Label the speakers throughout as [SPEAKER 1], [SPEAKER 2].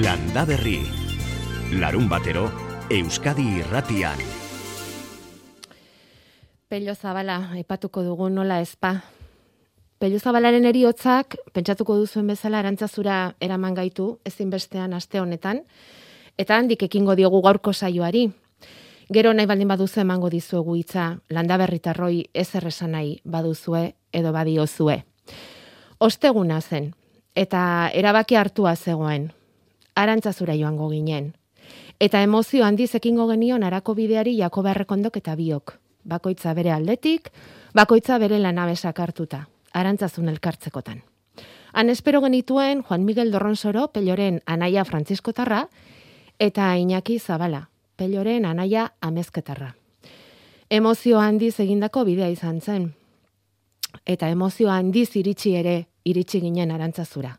[SPEAKER 1] Landa Berri. Larun batero, Euskadi irratian.
[SPEAKER 2] Pello Zabala, aipatuko dugu nola ezpa. Pello Zabalaren eriotzak, pentsatuko duzuen bezala arantzazura eraman gaitu, ezinbestean aste honetan, eta handik ekingo diogu gaurko saioari. Gero nahi baldin baduzu emango dizuegu hitza, landa berritarroi ez erresan nahi baduzue edo badiozue. Osteguna zen, eta erabaki hartua zegoen, arantzazura joango ginen. Eta emozio handiz ekingo genion arako bideari jako berrekondok eta biok. Bakoitza bere aldetik, bakoitza bere lanabesak hartuta, arantzazun elkartzekotan. Han espero genituen Juan Miguel Dorronsoro, peloren anaia Franciscotarra, eta Iñaki Zabala, peloren anaia amezketarra. Emozio handiz egindako bidea izan zen. Eta emozio handiz iritsi ere, iritsi ginen arantzazura.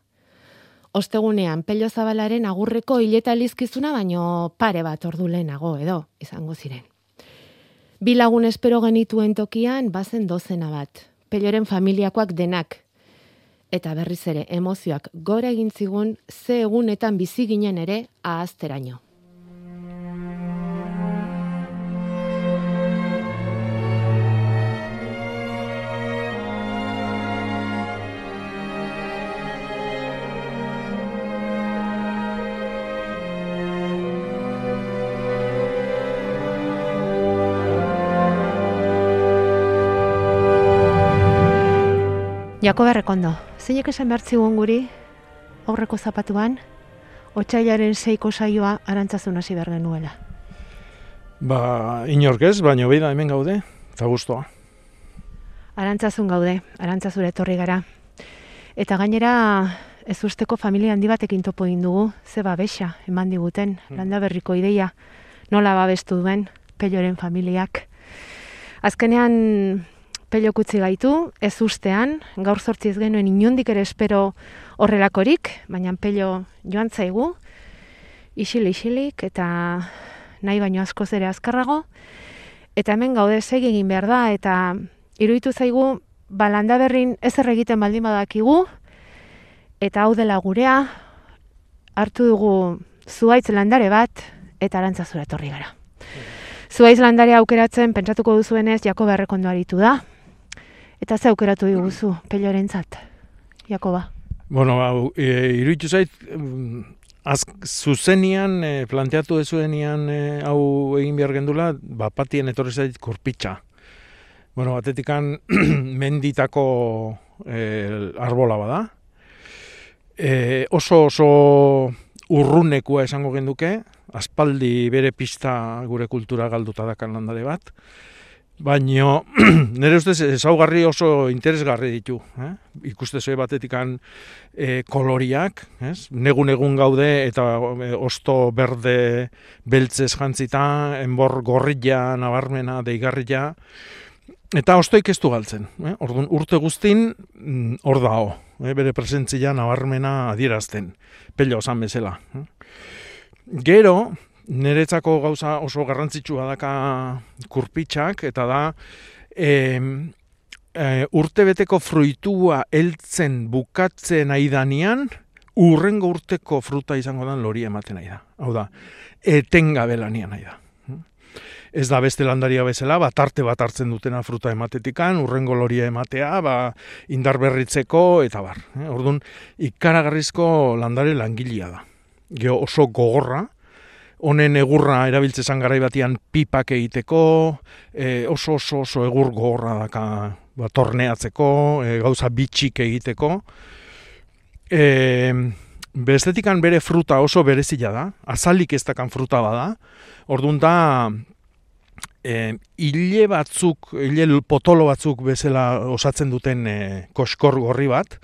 [SPEAKER 2] Ostegunean, pello zabalaren agurreko hileta lizkizuna, baino pare bat ordu lehenago edo, izango ziren. Bi lagun espero genituen tokian, bazen dozena bat. Pelloren familiakoak denak. Eta berriz ere, emozioak gora egin zigun, ze egunetan bizi ginen ere, ahazteraino. Jako berrekondo, zeinek esan behar zigun guri, aurreko zapatuan, otxailaren seiko saioa arantzazun hasi behar genuela.
[SPEAKER 3] Ba, inork ez, baina beida hemen gaude, eta guztua.
[SPEAKER 2] Arantzazun gaude, arantzazure etorri gara. Eta gainera, ez usteko familia handi batekin topo egin dugu, ze babesa eman diguten,
[SPEAKER 3] Hmm.
[SPEAKER 2] landa berriko ideia, nola babestu duen, peloren familiak. Azkenean, pelok utzi gaitu, ez ustean, gaur sortzi ez genuen inondik ere espero horrelakorik, baina pelo joan zaigu, isili isilik eta nahi baino askoz ere azkarrago, eta hemen gaude segi egin behar da, eta iruditu zaigu, balanda berrin ez egiten baldin badakigu, eta hau dela gurea, hartu dugu zuaitz landare bat, eta arantzazura etorri gara. Zuaiz landare aukeratzen, pentsatuko duzuenez, jako beharrekondo aritu da, Eta ze aukeratu diguzu, pelorentzat, Jakoba?
[SPEAKER 3] Bueno, hau, e, iruditu zait, mm, az, zuzenian, e, planteatu dezuenian e, hau egin behar gendula, ba, patien etorri zait kurpitxa. Bueno, batetikan menditako e, arbola bada. E, oso oso urrunekua esango genduke, aspaldi bere pista gure kultura galduta dakan landare bat. Baino, nire ustez, ezaugarri oso interesgarri ditu. Eh? Ikuste zue batetikan e, koloriak, ez? negun-egun gaude eta e, osto berde beltzez jantzita, enbor gorrilla, nabarmena, deigarria, eta ostoik ez du galtzen. Eh? Orduan, urte guztin, mm, hor dao, eh? bere presentzia nabarmena adierazten, pello osan bezala. Eh? Gero, niretzako gauza oso garrantzitsua daka kurpitxak, eta da e, e, urtebeteko fruitua heltzen bukatzen aidanean, urrengo urteko fruta izango da lori ematen nahi da. Hau da, etengabe lanian nahi da. Ez da beste landaria bezala, ba, tarte bat hartzen dutena fruta ematetikan, urrengo loria ematea, ba, indar berritzeko, eta bar. Eh? Orduan, ikaragarrizko landare langilea da. Geo oso gogorra, honen egurra erabiltzezan garai batian pipak egiteko, e, oso oso oso egur gogorra daka ba, torneatzeko, e, gauza bitxik egiteko. E, bestetikan bere fruta oso berezila da, azalik ez dakan fruta bada, orduan da, e, hile batzuk, hile potolo batzuk bezala osatzen duten e, koskor gorri bat,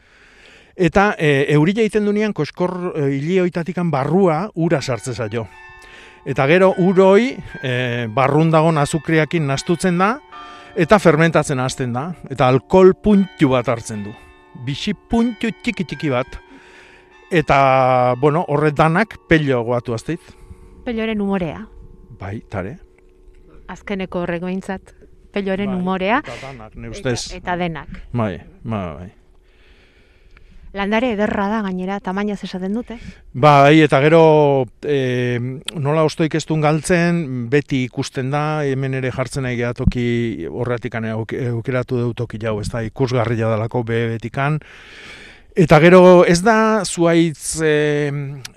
[SPEAKER 3] eta e, eurila egiten dunean koskor e, hile barrua ura sartze zaio. Eta gero uroi e, barrun dagon azukriakin nastutzen da, eta fermentatzen hasten da, eta alkohol puntu bat hartzen du. Bixi puntu txiki txiki bat. Eta, bueno, horret danak pello goatu azteit.
[SPEAKER 2] Pelloren umorea,
[SPEAKER 3] Bai, tare.
[SPEAKER 2] azkeneko horrego intzat. Pelloren
[SPEAKER 3] Bai,
[SPEAKER 2] umorea,
[SPEAKER 3] Eta danak, ne
[SPEAKER 2] eta,
[SPEAKER 3] ustez.
[SPEAKER 2] eta denak.
[SPEAKER 3] Bai, bai, bai.
[SPEAKER 2] Landare ederra da gainera, tamainaz esaten dute.
[SPEAKER 3] Bai, eta gero e, nola ostoik ez galtzen, beti ikusten da, hemen ere jartzen nahi toki horretik aukeratu dut toki jau, ez da ikusgarria dalako betikan. Eta gero ez da zuaitz e,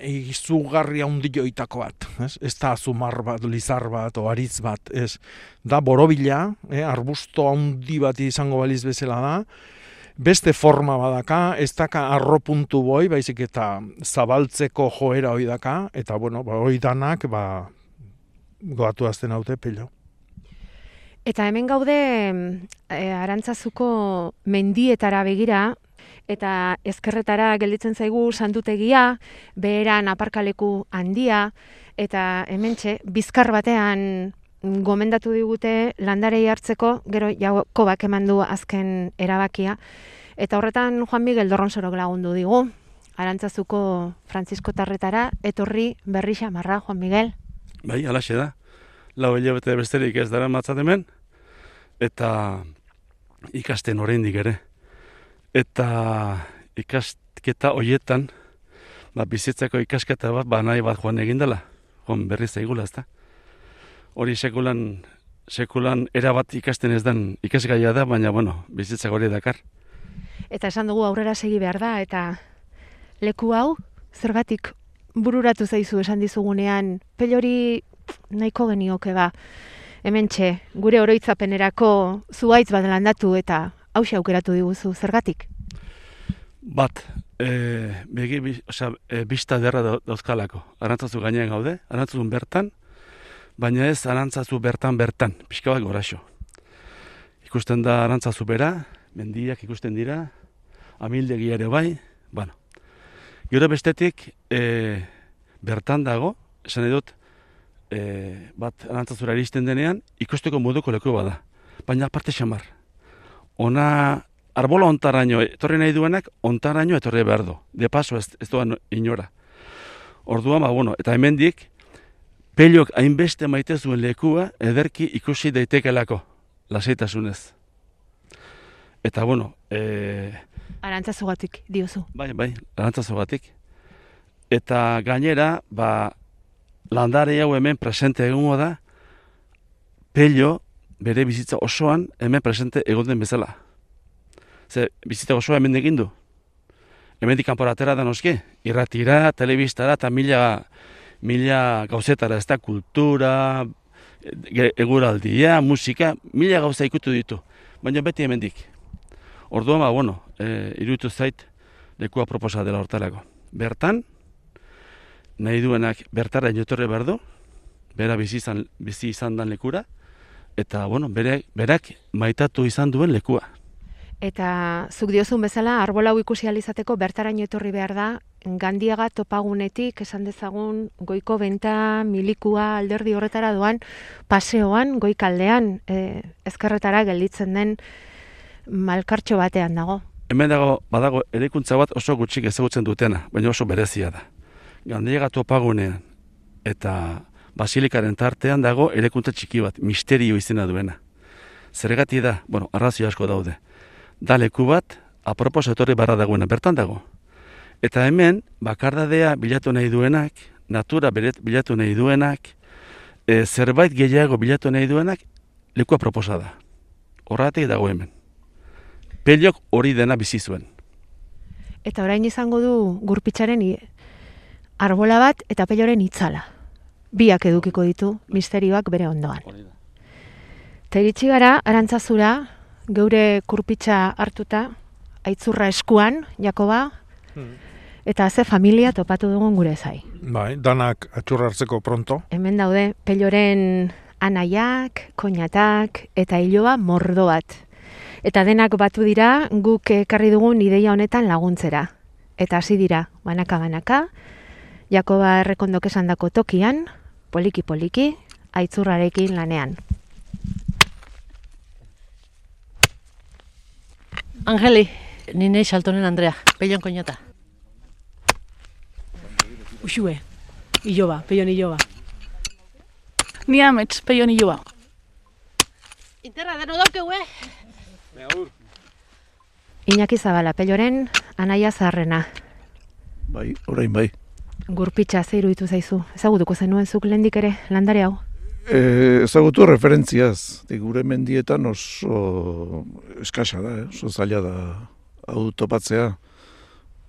[SPEAKER 3] izugarria undioitako bat, ez? ez da azumar bat, lizar bat, o aritz bat, ez da borobila, eh, arbusto handi bat izango baliz bezala da, beste forma badaka, ez daka arropuntu boi, baizik eta zabaltzeko joera hoi daka, eta bueno, ba, hoi danak, ba, goatu azten haute pello.
[SPEAKER 2] Eta hemen gaude e, arantzazuko mendietara begira, eta ezkerretara gelditzen zaigu sandutegia, beheran aparkaleku handia, eta hementxe bizkar batean gomendatu digute landarei hartzeko, gero jauko bak eman du azken erabakia. Eta horretan Juan Miguel Dorronsorok lagundu digu, arantzazuko Francisco Tarretara, etorri berri xamarra, Juan Miguel.
[SPEAKER 4] Bai, alaxe da. Lau hilabete besterik ez dara matzat hemen, eta ikasten oraindik ere. Eta ikasketa hoietan, ba, bizitzako ikasketa bat, ba, nahi bat joan egin dela. Joan berri zaigula, ez da hori sekulan sekulan erabat ikasten ez den ikasgaia da, baina bueno, bizitza hori dakar.
[SPEAKER 2] Eta esan dugu aurrera segi behar da, eta leku hau, zergatik bururatu zaizu esan dizugunean, pelori nahiko genioke ba, hemen txe, gure oroitzapenerako zuaitz bat landatu eta hausia aukeratu diguzu, zergatik?
[SPEAKER 4] Bat, e, begi, oza, e, bista derra dauzkalako. Arantzazu gainean gaude, arantzazun bertan, baina ez arantzazu bertan bertan, pixka bat goraxo. Ikusten da arantzazu bera, mendiak ikusten dira, amildegi ere bai, bueno. Gero bestetik, e, bertan dago, esan edut, e, bat arantzazura iristen denean, ikusteko moduko leku bada. Baina aparte xamar. Ona, arbola ontaraino, etorri nahi duenak, ontaraino etorri behar du. De paso ez, ez doan inora. Orduan, ba, bueno, eta hemendik, Peliok hainbeste maite zuen lekua ederki ikusi daitekelako, lasaitasunez. Eta bueno, e...
[SPEAKER 2] Arantzazugatik, diozu.
[SPEAKER 4] Bai, bai, arantzazugatik. Eta gainera, ba, landare hau hemen presente egongo da, pelio bere bizitza osoan hemen presente egon bezala. Ze, bizitza osoa hemen egin du. Hemen dikanporatera da noski, irratira, telebistara, eta mila mila gauzetara, ez da kultura, eguraldia, musika, mila gauza ikutu ditu, baina beti hemendik. Orduan, ba, bueno, e, iruditu zait, lekua proposa dela hortarako. Bertan, nahi duenak bertara inotorre behar du, bera bizi izan, bizi izan dan lekura, eta, bueno, bere, berak maitatu izan duen lekua.
[SPEAKER 2] Eta zuk diozun bezala, arbolau ikusi alizateko bertaraino etorri behar da, gandiaga topagunetik, esan dezagun, goiko benta, milikua, alderdi horretara doan, paseoan, goikaldean, e, ezkerretara gelditzen den malkartxo batean dago.
[SPEAKER 4] Hemen dago, badago, erikuntza bat oso gutxik ezagutzen dutena, baina oso berezia da. Gandiaga topagunean eta basilikaren tartean dago erekuntza txiki bat, misterio izena duena. Zergati da, bueno, arrazio asko daude. Da leku bat, apropos etorri barra dagoena, bertan dago. Eta hemen, bakardadea bilatu nahi duenak, natura bilatu nahi duenak, e, zerbait gehiago bilatu nahi duenak, lekua proposa da. Horratik dago hemen. Peliok hori dena bizi zuen.
[SPEAKER 2] Eta orain izango du gurpitzaren arbola bat eta peloren itzala. Biak edukiko ditu misterioak bere ondoan. Teritsi gara, arantzazura, geure kurpitza hartuta, aitzurra eskuan, Jakoba, hmm. Eta ze familia topatu dugun gure zai.
[SPEAKER 3] Bai, danak atxurra hartzeko pronto.
[SPEAKER 2] Hemen daude, peloren anaiak, koinatak, eta hiloa mordo bat. Eta denak batu dira, guk ekarri dugun ideia honetan laguntzera. Eta hasi dira, banaka-banaka, Jakoba errekondok esan dako tokian, poliki-poliki, aitzurrarekin lanean.
[SPEAKER 5] Angeli, nine xaltonen Andrea, pelon koinata.
[SPEAKER 6] Uxue, iloba, peion iloba.
[SPEAKER 5] Ni amets, peion iloba.
[SPEAKER 6] Interra, deno daukeu, eh?
[SPEAKER 2] Iñaki Zabala, peloren anaia zaharrena.
[SPEAKER 7] Bai, orain bai.
[SPEAKER 2] Gurpitza ze iruditu zaizu. Ezagutuko zenuen zuk lehendik ere landare hau.
[SPEAKER 7] E, ezagutu referentziaz, de gure mendietan oso eskasa da, eh? oso zaila da hau topatzea.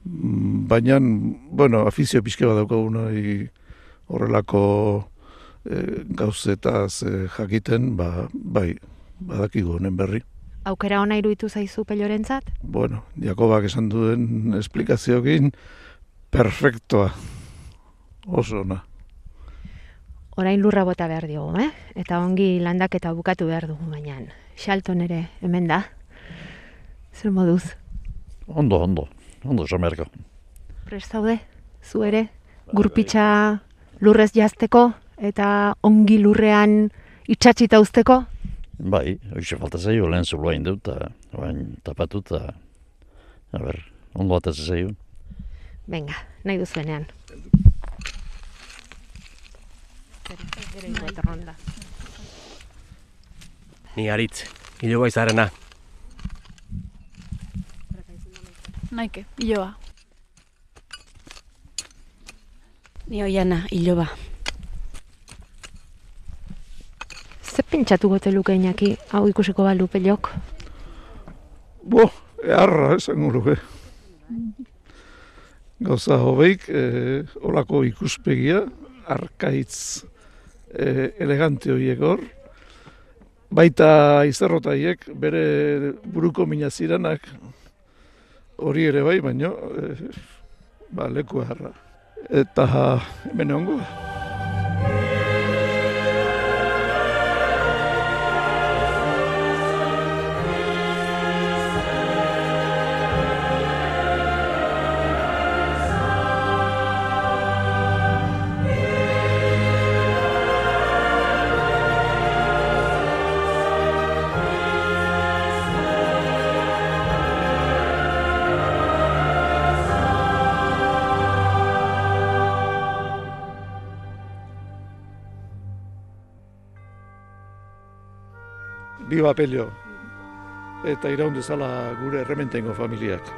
[SPEAKER 7] Mm, Baina, bueno, afizio pixke bat daukaguna horrelako e, gauzetaz e, jakiten, ba, bai, badakigu honen berri.
[SPEAKER 2] Aukera ona iruditu zaizu pelorentzat?
[SPEAKER 7] Bueno, Jakobak esan duen esplikazioekin, perfektoa, oso ona.
[SPEAKER 2] Orain lurra bota behar diogu, eh? Eta ongi landak eta bukatu behar dugu baina. Xalton ere hemen da. Zer moduz?
[SPEAKER 8] Ondo, ondo, ondo beharko.
[SPEAKER 2] Prest zaude? Zu ere? Gurpitza lurrez jazteko eta ongi lurrean itxatxita uzteko?
[SPEAKER 8] Bai, hoxe falta zaio, lehen zuloa indut, eta orain tapatu, eta, a ber, ondo bat zaio.
[SPEAKER 2] Venga, nahi duzuenean.
[SPEAKER 9] Ni aritz, iloba izarena.
[SPEAKER 6] Naike, iloba.
[SPEAKER 10] Ni oiana, iloba.
[SPEAKER 2] Ze pentsatu gote luke inaki, hau ikusiko balu pelok?
[SPEAKER 7] Bo, eharra esango luke. Gauza hobeik, eh, olako ikuspegia, arkaitz eh, elegante horiek hor, baita izerrotaiek bere buruko mina ziranak hori ere bai, baino eh, ba, leku eharra. Eta hemen ongo. Biba pelio. Eta iraun dezala gure errementengo familiak.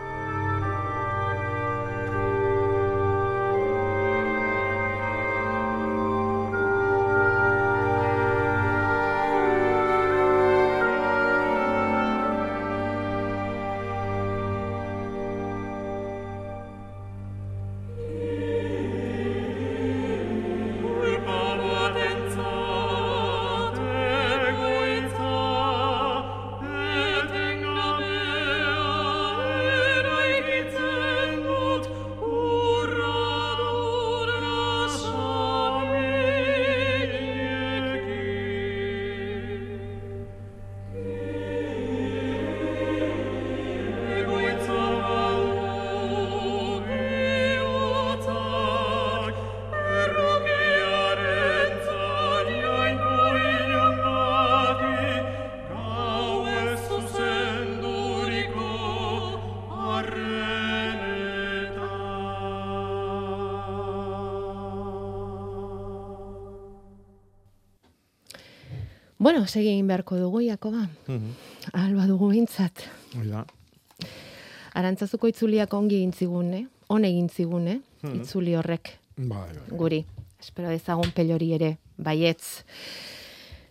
[SPEAKER 2] Segi egin beharko dugu, Jakoba. Alba dugu bintzat.
[SPEAKER 3] Hoi da.
[SPEAKER 2] Arantzazuko itzuliak ongi egin zigun, eh? On egin zigun, eh?
[SPEAKER 3] Mhm.
[SPEAKER 2] Itzuli horrek
[SPEAKER 3] Bai, bai.
[SPEAKER 2] guri. Espero dezagun pelori ere, baietz.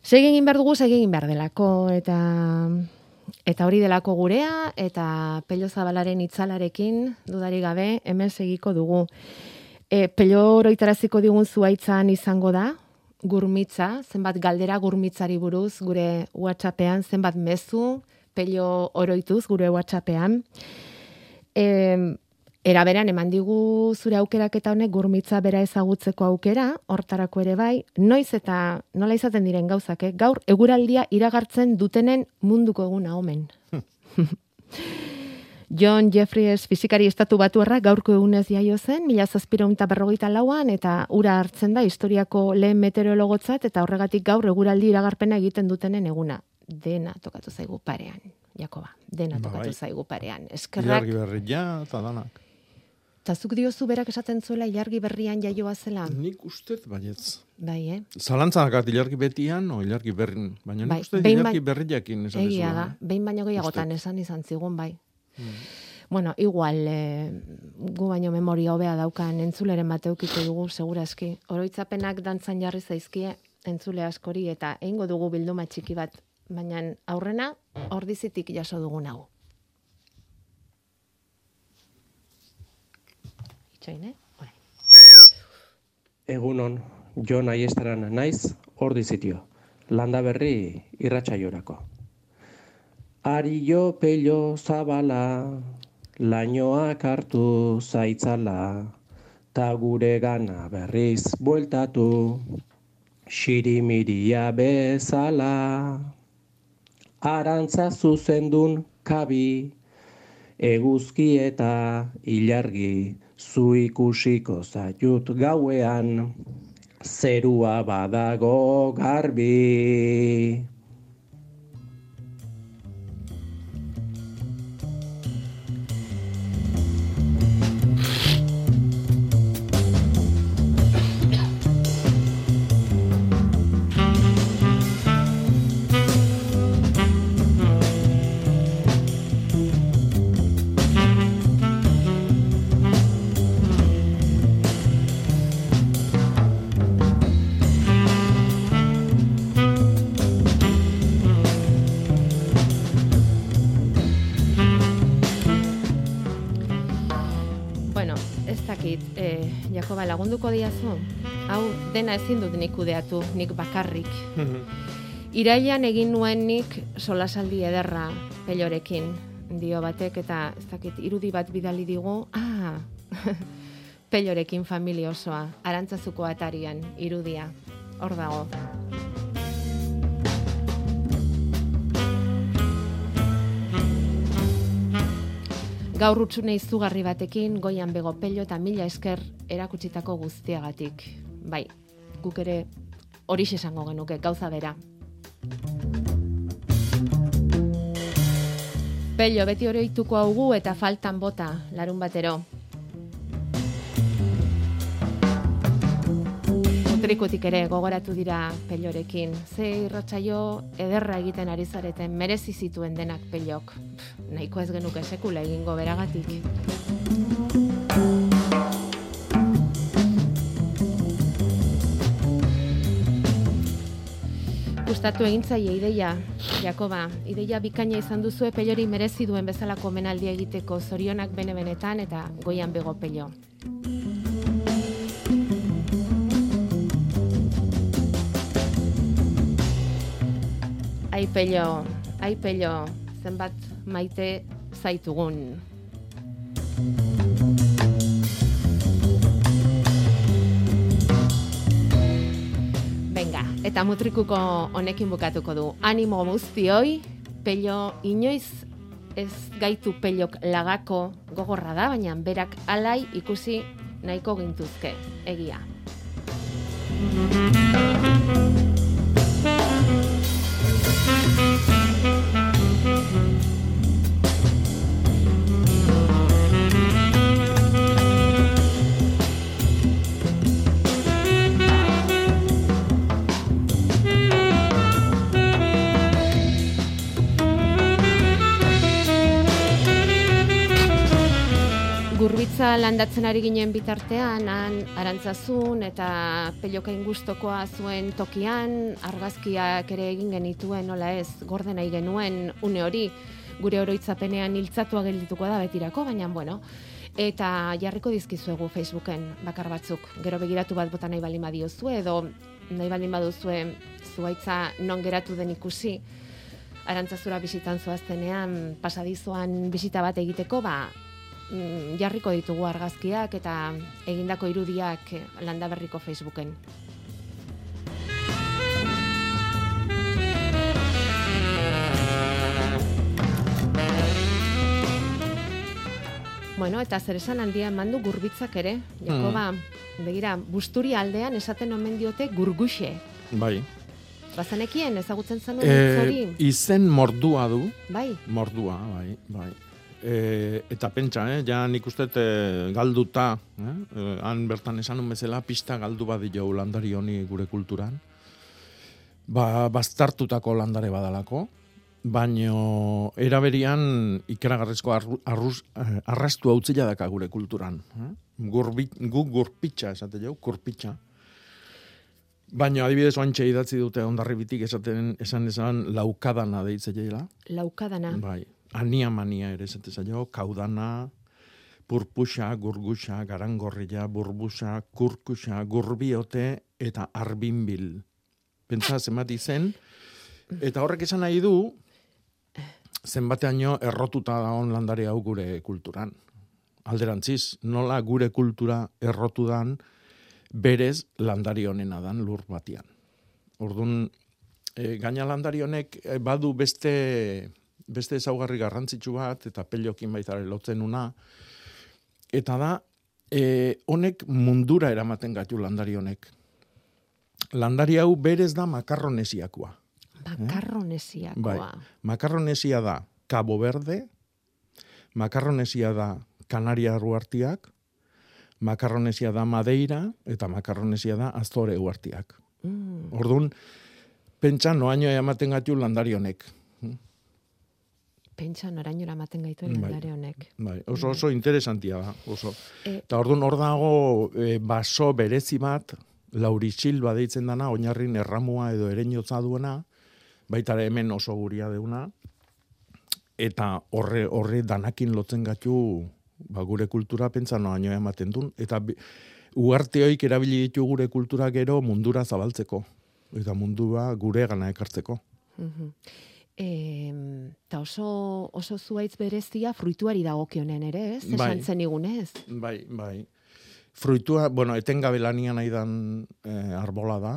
[SPEAKER 2] Segi egin behar dugu, segi egin behar delako, eta eta hori delako gurea, eta pello zabalaren itzalarekin, dudari gabe, hemen segiko dugu. E, pello oroitaraziko digun zuaitzan izango da, gurmitza, zenbat galdera gurmitzari buruz, gure WhatsAppean, zenbat mezu, pello oroituz gure WhatsAppean. E, era beran, eman digu zure aukerak eta honek gurmitza bera ezagutzeko aukera, hortarako ere bai, noiz eta nola izaten diren gauzak, eh? gaur eguraldia iragartzen dutenen munduko eguna omen. John Jeffries fizikari estatu batuarra gaurko egunez jaio zen, mila zazpireunta berrogeita lauan, eta ura hartzen da historiako lehen meteorologotzat, eta horregatik gaur eguraldi iragarpena egiten dutenen eguna. Dena tokatu zaigu parean, Jakoba, dena
[SPEAKER 3] Ba,
[SPEAKER 2] tokatu
[SPEAKER 3] bai.
[SPEAKER 2] zaigu parean. Eskerrak,
[SPEAKER 3] Ilargi berri ja, eta danak.
[SPEAKER 2] eta zuk diozu berak esaten zuela ilargi berrian jaioa zela.
[SPEAKER 3] Nik ustez, baietz.
[SPEAKER 2] Bai, eh?
[SPEAKER 3] Zalantzan akat ilargi betian, o ilargi berrin. Baina nik
[SPEAKER 2] Bai,
[SPEAKER 3] uste
[SPEAKER 2] behin
[SPEAKER 3] ilargi
[SPEAKER 2] bai-
[SPEAKER 3] berriakin esan
[SPEAKER 2] Egia
[SPEAKER 3] dizula,
[SPEAKER 2] da,
[SPEAKER 3] eh?
[SPEAKER 2] behin baino gehiagotan esan izan zigun, bai. Bueno, igual, e, gu baino memoria hobea daukan entzuleren bat eukiko dugu, seguraski. Oroitzapenak dantzan jarri zaizkie entzule askori eta egingo dugu bilduma txiki bat, baina aurrena ordizitik jaso dugun hau. Itxoin, eh? Orain.
[SPEAKER 11] Egunon, Jon Aiestaran naiz, ordi zitio. Landa berri irratsaiorako. Ario pello zabala, lainoak hartu zaitzala, ta gure gana berriz bueltatu, xirimiria bezala. Arantza zuzendun kabi, eguzki eta ilargi, zu ikusiko zaiut gauean, zerua badago garbi.
[SPEAKER 2] Dena ezin dut nik kudeatu, nik bakarrik. Irailan egin nuen nik solasaldi ederra pelorekin dio batek eta ez dakit irudi bat bidali digu. Ah, pelorekin familia osoa, arantzazuko atarian irudia. Hor dago. Gaur utxune izugarri batekin, goian bego pello eta mila esker erakutsitako guztiagatik. Bai, guk ere hori esango genuke, gauza bera. Pello, beti oroituko haugu eta faltan bota, larun batero. Mutrikutik ere gogoratu dira pellorekin. Ze irratsaio ederra egiten ari zareten, merezi zituen denak pellok. Pff, Nahiko ez genuke sekula egingo beragatik. Gustatu egin zaie ideia, Jakoba. Ideia bikaina izan duzue pelori merezi duen bezalako omenaldia egiteko zorionak bene-benetan eta goian bego pello. Ai pello, ai pello, zenbat maite zaitugun. Eta mutrikuko honekin bukatuko du. Animo guztioi, pello inoiz ez gaitu pellok lagako gogorra da, baina berak alai ikusi nahiko gintuzke, egia. Gurbitza landatzen ari ginen bitartean, han arantzazun eta pelokain gustokoa zuen tokian, argazkiak ere egin genituen, nola ez, gorde nahi genuen une hori, gure oroitzapenean hiltzatua geldituko da betirako, baina bueno, eta jarriko dizkizuegu Facebooken bakar batzuk, gero begiratu bat bota nahi baldin badiozue, edo nahi baldin baduzue zuaitza non geratu den ikusi, arantzazura bisitan zoaztenean, pasadizoan bisita bat egiteko, ba, mm, jarriko ditugu argazkiak eta egindako irudiak eh, landaberriko Facebooken. Bueno, eta zer esan handia eman du gurbitzak ere. Jakoba, begira, busturi aldean esaten omen diote gurguxe.
[SPEAKER 3] Bai.
[SPEAKER 2] Bazenekien, ezagutzen zenuen hitz hori?
[SPEAKER 3] Izen mordua du,
[SPEAKER 2] Bai,
[SPEAKER 3] mordua, bai, bai. E, eta pentsa, eh, ja nik uste e, galduta, eh, e, han bertan esan un bezala, pista galdu badio landari honi gure kulturan. Ba, bastartutako landare badalako, baino eraberian ikeragarrizko arru, arruz, eh, arrastu hautzila daka gure kulturan. Eh? Gurbi, gu gurpitxa, esate jau, gurpitxa. Baina adibidez oantxe idatzi dute ondarribitik esaten esan esan laukadana deitze jaila.
[SPEAKER 2] Laukadana.
[SPEAKER 3] Bai, ania mania ere esate zaio, kaudana, purpuxa, gurguxa, garangorria, burbuxa, kurkuxa, gurbiote eta arbinbil. Pentsa zenbat izen, eta horrek esan nahi du, zenbateaino errotuta daun landare hau gure kulturan. Alderantziz, nola gure kultura errotu dan, berez landari honena dan lur batian. Orduan, e, gaina landari honek e, badu beste beste ezaugarri garrantzitsu bat eta pelokin baita lotzen una eta da e, honek mundura eramaten gaitu landari honek. Landari hau berez da makarronesiakoa.
[SPEAKER 2] Makarronesiakoa.
[SPEAKER 3] Bai, makarronesia da Cabo Verde, makarronesia da Kanaria Ruartiak, makarronesia da Madeira eta makarronesia da Azore Uartiak.
[SPEAKER 2] Mm.
[SPEAKER 3] Orduan, pentsa noaino ematen gaitu landari honek.
[SPEAKER 2] Pentsa norainora ematen gaituen
[SPEAKER 3] Bai.
[SPEAKER 2] landare honek.
[SPEAKER 3] Bai, oso oso interesantia da, oso.
[SPEAKER 2] E-
[SPEAKER 3] Eta orduan hor dago e, baso berezi bat, laurisil deitzen dana, oinarrin erramua edo ereinotza duena, baita hemen oso guria deuna, eta horre, horre danakin lotzen gatu ba, gure kultura pentsa noaino ematen duen, eta bi- uarteoik erabili ditu gure kultura gero mundura zabaltzeko, eta mundua gure gana ekartzeko.
[SPEAKER 2] Mhm. Em, ta oso, oso zuaitz berezia fruituari dagokionen ere, ez?
[SPEAKER 3] Bai.
[SPEAKER 2] Esan zen igunez.
[SPEAKER 3] Bai, bai. Fruitua, bueno, etengabe lanian aidan eh, arbola da.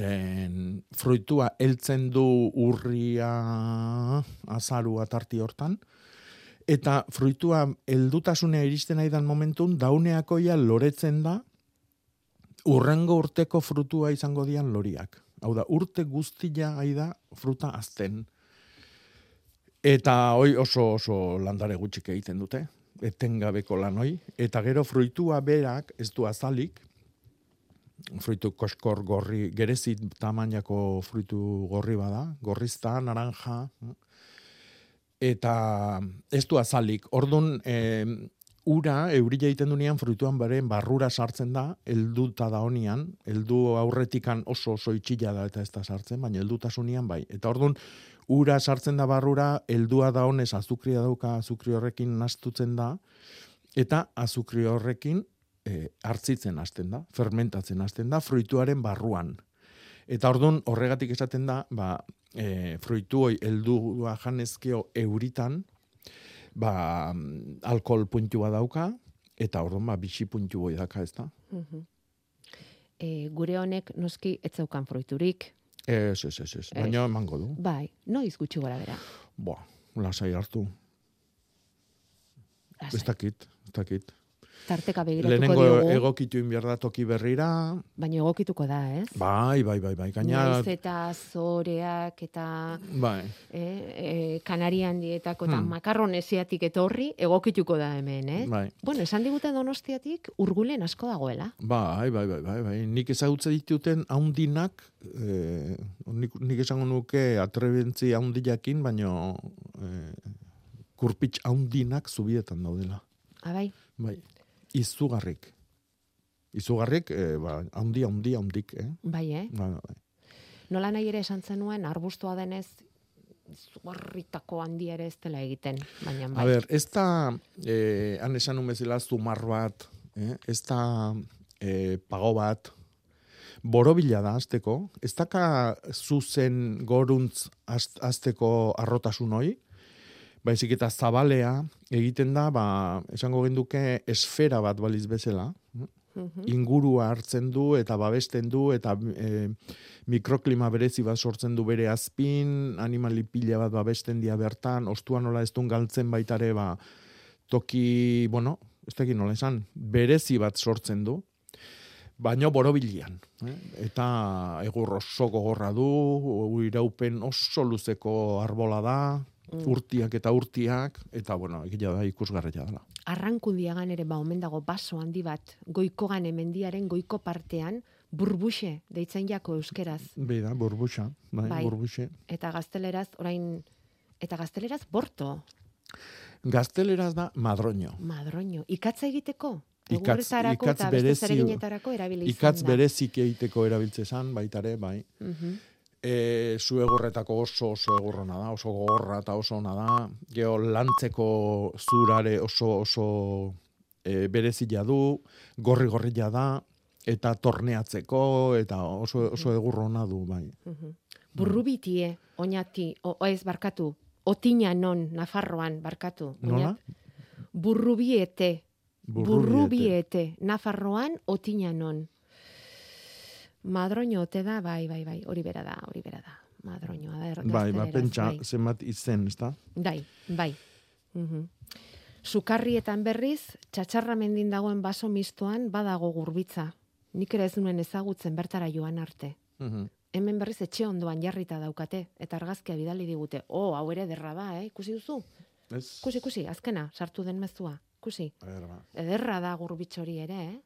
[SPEAKER 3] En, fruitua heltzen du urria azarua tarti hortan. Eta fruitua heldutasunea iristen aidan momentun, dauneakoia loretzen da, urrengo urteko frutua izango dian loriak. Hau da, urte guztia aida fruta azten. Eta hoi oso oso landare gutxik egiten dute, etengabeko lan hoi. Eta gero fruitua berak, ez du azalik, fruitu koskor gorri, gerezit tamainako fruitu gorri bada, gorrizta, naranja, eta ez du azalik. Orduan, e, ura, eurila egiten dunean, fruituan beren barrura sartzen da, helduta da honian, heldu aurretikan oso oso itxila da eta ez da sartzen, baina heldutasunian bai. Eta orduan, ura sartzen da barrura, heldua da honez azukria dauka, azukri horrekin nastutzen da, eta azukri horrekin e, hartzitzen hasten da, fermentatzen hasten da, fruituaren barruan. Eta orduan horregatik esaten da, ba, e, fruitu hoi heldua janezkeo euritan, ba, mm, alkohol puntua dauka, eta orduan ba, bixi puntu hoi daka ez da.
[SPEAKER 2] Mhm. E, gure honek noski ez zaukan fruiturik.
[SPEAKER 3] Ez, ez, ez, ez. Baina emango du.
[SPEAKER 2] Bai, noiz gutxi gora bera.
[SPEAKER 3] Boa, lasai hartu. Ez dakit, ez dakit.
[SPEAKER 2] Tarteka begiratuko
[SPEAKER 3] Lehenengo
[SPEAKER 2] diogu,
[SPEAKER 3] egokitu inbiar da toki berrira.
[SPEAKER 2] baina egokituko da, ez?
[SPEAKER 3] Bai, bai, bai, bai. Gaina,
[SPEAKER 2] Naiz eta zoreak eta
[SPEAKER 3] bai.
[SPEAKER 2] e, e, kanarian dietako eta
[SPEAKER 3] Hmm.
[SPEAKER 2] makarronesiatik etorri egokituko da hemen, eh?
[SPEAKER 3] Bai.
[SPEAKER 2] Bueno, esan digute donostiatik urgulen asko dagoela.
[SPEAKER 3] Bai, bai, bai, bai, bai. Nik ezagutze dituten haundinak, eh, nik, nik esango nuke atrebentzi haundiakin, baino eh, kurpitz haundinak zubietan daudela.
[SPEAKER 2] Abai,
[SPEAKER 3] Bai, izugarrik. Izugarrik, eh, ba, haundi, haundi, haundik, eh?
[SPEAKER 2] bai, eh?
[SPEAKER 3] Bai, bai.
[SPEAKER 2] Nola nahi ere esan zenuen, arbustua denez, zugarritako handi ere ez dela egiten, baina bai.
[SPEAKER 3] A ber, ez da, eh, han esan un bezala zumar bat, eh? ez da eh, pago bat, borobila da azteko, ez daka zuzen goruntz az- azteko arrotasun hoi, baizik eta zabalea egiten da, ba, esango genduke esfera bat baliz bezala,
[SPEAKER 2] Mhm.
[SPEAKER 3] ingurua hartzen du eta babesten du eta e, mikroklima berezi bat sortzen du bere azpin, animali pila bat babesten dia bertan, ostua nola ez duen galtzen baitare, ba, toki, bueno, ez dakit nola esan, berezi bat sortzen du, baino borobilian. Eh? Eta egur oso gogorra du, iraupen oso luzeko arbola da,
[SPEAKER 2] Mm.
[SPEAKER 3] urtiak eta urtiak, eta bueno, egia da ikusgarria dela.
[SPEAKER 2] Arrankundiagan ere ba omen dago baso handi bat, goikogan hemendiaren goiko partean, burbuxe deitzen jako euskeraz.
[SPEAKER 3] Bai da, burbuxa, bai,
[SPEAKER 2] Bai.
[SPEAKER 3] burbuxe.
[SPEAKER 2] Eta gazteleraz, orain, eta gazteleraz borto,
[SPEAKER 3] Gazteleraz da madroño.
[SPEAKER 2] madroño. Ikatza egiteko?
[SPEAKER 3] Ikatz- ikatz berezi- Ikatz berezik egiteko erabiltze zan, baitare, bai.
[SPEAKER 2] Mhm.
[SPEAKER 3] E, zu egurretako oso oso egurrona da, oso gogorra eta oso ona da. Geo lantzeko zurare oso oso e, berezia du, gorri gorria da, eta torneatzeko, eta oso, oso egurrona du, bai.
[SPEAKER 2] Burrubitie, oinati, o, o ez barkatu, otina non, Nafarroan, barkatu.
[SPEAKER 3] Nola?
[SPEAKER 2] oinat. Burrubiete,
[SPEAKER 3] Burrubiete.
[SPEAKER 2] burrubiete, Nafarroan, otina non. Madroño ote da, bai, bai, bai, hori bera da, hori bera da. Madroñoa da, er-
[SPEAKER 3] Bai, ba,
[SPEAKER 2] gazteleraz,
[SPEAKER 3] pentsa,
[SPEAKER 2] bai.
[SPEAKER 3] zenbat izen, ez da?
[SPEAKER 2] Bai, bai. Mhm. Sukarrietan berriz, txatxarra mendin dagoen baso mistoan badago gurbitza. Nik ere ez nuen ezagutzen bertara joan arte.
[SPEAKER 3] Mhm.
[SPEAKER 2] Hemen berriz etxe ondoan jarrita daukate, eta argazkia bidali digute. Oh, hau ere derra da, eh? Ikusi duzu?
[SPEAKER 3] Ez?
[SPEAKER 2] Ikusi, ikusi, azkena, sartu den mezua. Ikusi.
[SPEAKER 3] Eder, ba.
[SPEAKER 2] Ederra da gurbitz hori ere, eh?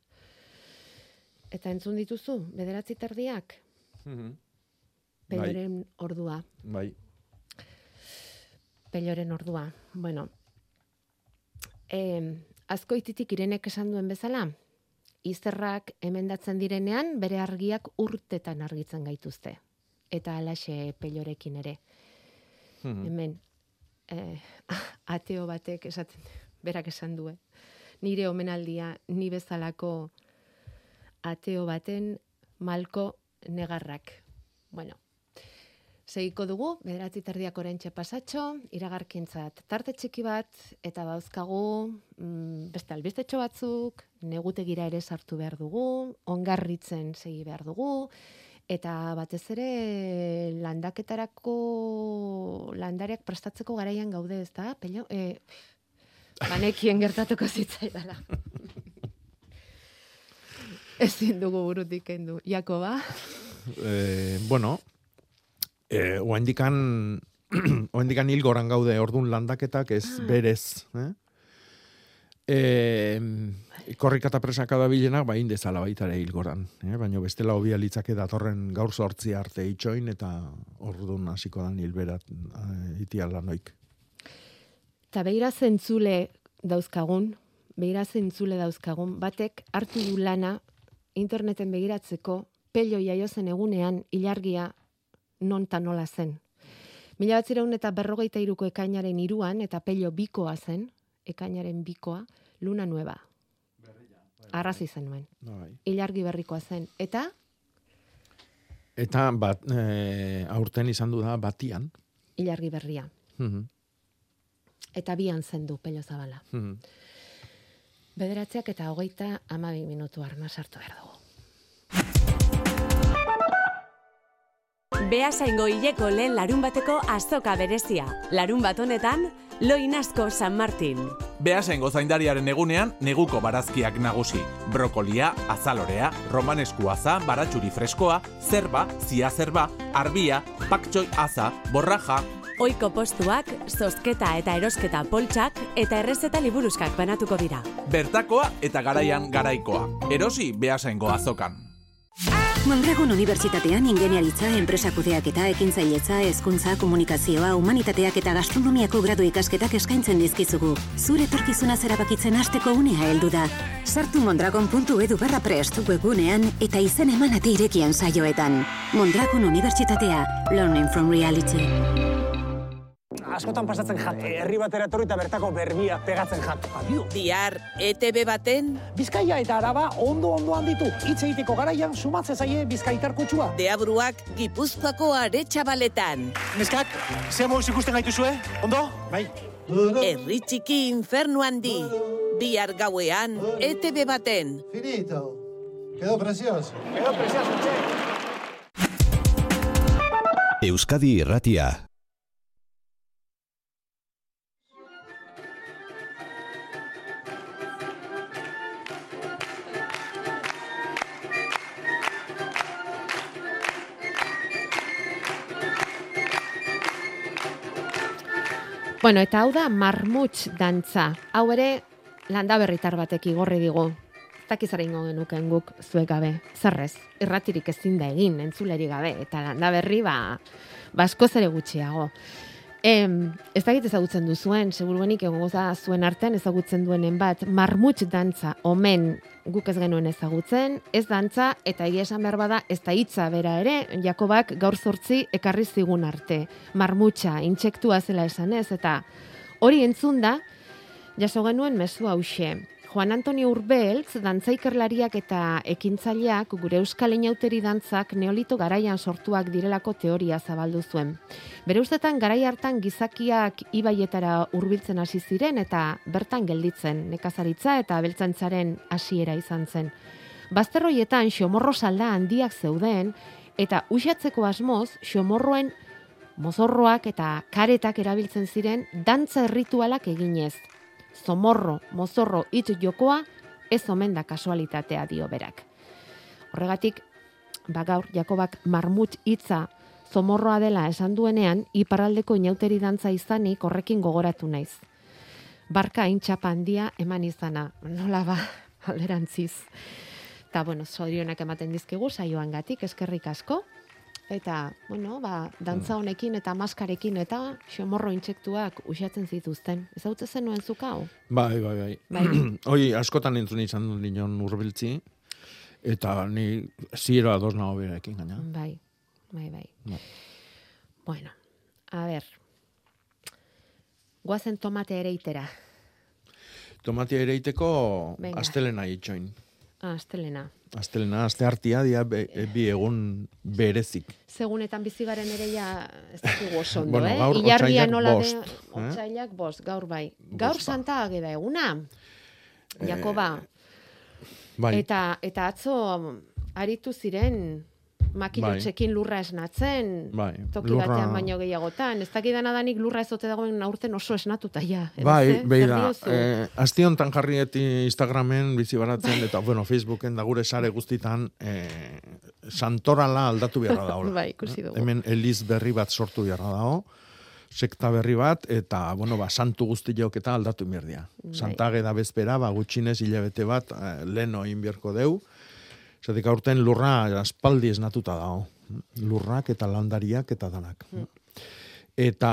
[SPEAKER 2] Eta entzun dituzu, bederatzi terdiak,
[SPEAKER 3] Mhm.
[SPEAKER 2] peloren ordua.
[SPEAKER 3] Bai.
[SPEAKER 2] Peloren ordua. Bueno, e, azkoititik irenek esan duen bezala, izerrak emendatzen direnean, bere argiak urtetan argitzen gaituzte. Eta alaxe pelorekin ere.
[SPEAKER 3] Mhm.
[SPEAKER 2] Hemen, eh, ateo batek esaten, berak esan du, eh? nire omenaldia, ni bezalako ateo baten malko negarrak. Bueno, Segiko dugu, bederatzi terdiak oraintxe pasatxo, iragarkintzat tarte txiki bat, eta dauzkagu mm, beste albistetxo batzuk, negutegira ere sartu behar dugu, ongarritzen segi behar dugu, eta batez ere landaketarako landareak prestatzeko garaian gaude, ez da? Pello, e, banekien gertatuko zitzaidala. Ezin dugu burutik kendu. Jakoba?
[SPEAKER 3] Eh, bueno, eh, oaindikan, oaindikan hil goran gaude ordun landaketak ez berez, eh? Eh, korrika eta presaka da bilenak, ba, indezala baita ere hil goran. Eh? Baina bestela hobia litzake datorren gaur sortzi arte itxoin, eta ordun hasiko da hilberat eh, itiala noik.
[SPEAKER 2] Eta behira zentzule dauzkagun, behira zentzule dauzkagun, batek hartu du lana interneten begiratzeko pello jaiozen egunean ilargia non ta nola zen. Mila batzireun eta berrogeita iruko ekainaren iruan eta pello bikoa zen, ekainaren bikoa, luna nueva. Arrazi zen nuen.
[SPEAKER 3] Bai.
[SPEAKER 2] Ilargi berrikoa zen. Eta,
[SPEAKER 3] Eta bat, eh, aurten izan du da batian.
[SPEAKER 2] ilargi berria.
[SPEAKER 3] Mhm,
[SPEAKER 2] Eta bian zen du pello zabala.
[SPEAKER 3] mhm.
[SPEAKER 2] Bederatziak eta hogeita amabi minutu arna sartu behar dugu.
[SPEAKER 12] Beasaingo hileko lehen larun bateko azoka berezia. Larun bat honetan, loinasko San Martin.
[SPEAKER 13] Beasaingo zaindariaren egunean, neguko barazkiak nagusi. Brokolia, azalorea, romanesku aza, baratxuri freskoa, zerba, zia zerba, arbia, paktxoi aza, borraja,
[SPEAKER 12] Oiko postuak, zozketa eta erosketa poltsak eta errezeta liburuzkak banatuko dira.
[SPEAKER 13] bertakoa eta garaian garaikoa. Erosi Beasaingo azokan.
[SPEAKER 14] Mondragon Unibertsitatean ingeniaritza, enpresa kudeaketa, ekintzailetza, hezkuntza, komunikazioa, humanitateak eta gastronomiako gradu ikasketak eskaintzen dizkizugu. Zure etorkizuna zerabakitzen hasteko unea heldu da. Sartu mondragon.edu barra prest webgunean eta izen eman ate irekian saioetan. Mondragon Unibertsitatea, Learning from Reality.
[SPEAKER 15] Askotan pasatzen jat, herri batera etorri eta bertako berbia pegatzen jat. Adio.
[SPEAKER 16] Bihar, ETB baten...
[SPEAKER 15] Bizkaia eta araba ondo ondoan ditu. Hitz egiteko garaian sumatze zaie bizkaitar kutsua.
[SPEAKER 16] Deabruak Gipuzkoako aretxabaletan.
[SPEAKER 15] Neskak, ze moz ikusten gaituzue? Ondo? Bai.
[SPEAKER 16] Herri txiki infernu handi. Bihar gauean, ETB baten.
[SPEAKER 17] Finito. Quedó precioso.
[SPEAKER 15] Quedó precioso, che.
[SPEAKER 1] Euskadi Irratia.
[SPEAKER 2] Bueno, eta hau da marmutx dantza. Hau ere, landa berritar batek igorri digu. Takizara ingo genuken guk zuek gabe. Zerrez, irratirik ezin da egin, entzuleri gabe, eta landa berri, ba, basko zere gutxiago. Em, ez dakit ezagutzen duzuen, seguruenik egongo da zuen artean ezagutzen duenen bat, marmutx dantza, omen guk ez genuen ezagutzen, ez dantza, eta egia esan behar bada, ez da hitza bera ere, Jakobak gaur zortzi ekarri zigun arte. Marmutxa, intsektua zela esan ez, eta hori entzun da, jaso genuen mezu hause. Juan Antonio Urbeltz, dantzaikerlariak eta ekintzaileak gure euskal inauteri dantzak neolito garaian sortuak direlako teoria zabaldu zuen. Bere ustetan garai hartan gizakiak ibaietara hurbiltzen hasi ziren eta bertan gelditzen nekazaritza eta beltzantzaren hasiera izan zen. Bazterroietan xomorro salda handiak zeuden eta usatzeko asmoz xomorroen mozorroak eta karetak erabiltzen ziren dantza erritualak eginez zomorro, mozorro, hitz jokoa, ez omen da kasualitatea dio berak. Horregatik, ba gaur, Jakobak marmut hitza zomorroa dela esan duenean, iparraldeko inauteri dantza izanik horrekin gogoratu naiz. Barka intxapa handia eman izana, nola ba, alderantziz. Ta bueno, zorionak ematen dizkigu saioan gatik, eskerrik asko. Eta, bueno, ba, dantza mm. honekin eta maskarekin eta xomorro intsektuak usatzen zituzten. Ez hau zenuen zukau?
[SPEAKER 3] Bai, bai, bai. bai. Hoi, askotan entzun izan dut nion urbiltzi, eta ni ziro ados nago berekin gaina.
[SPEAKER 2] Bai, bai, bai, bai. Bueno, a ber, guazen tomate ere itera.
[SPEAKER 3] Tomate ere iteko astelena itxoin.
[SPEAKER 2] Ah, astelena.
[SPEAKER 3] Astelena, aste hartia dia e, bi egun berezik.
[SPEAKER 2] Segunetan bizi garen ere ja ez dugu oso ondo, bueno, eh? Ilargia nola bost, de eh? bost, gaur bai. Gaur santa ageda eguna. Jakoba. Eh, bai. Eta eta atzo aritu ziren makilotxekin bai. lurra esnatzen, bai. toki lurra... batean baino gehiagotan. Ez dakit danik lurra ezote dagoen aurten oso esnatuta ja.
[SPEAKER 3] Bai, behi da. Eh, Azti honetan jarrieti Instagramen bizi baratzen, bai. eta bueno, Facebooken da gure sare guztitan eh, santorala aldatu beharra dago.
[SPEAKER 2] bai, ikusi dugu.
[SPEAKER 3] Hemen Eliz berri bat sortu beharra dago sekta berri bat, eta, bueno, ba, santu guzti eta aldatu mirdia. Bai. Santage da bezpera, ba, gutxinez hilabete bat, eh, leno inbierko deu, Zatik aurten lurra aspaldi esnatuta dago. Lurrak eta landariak eta danak. Hmm. Eta,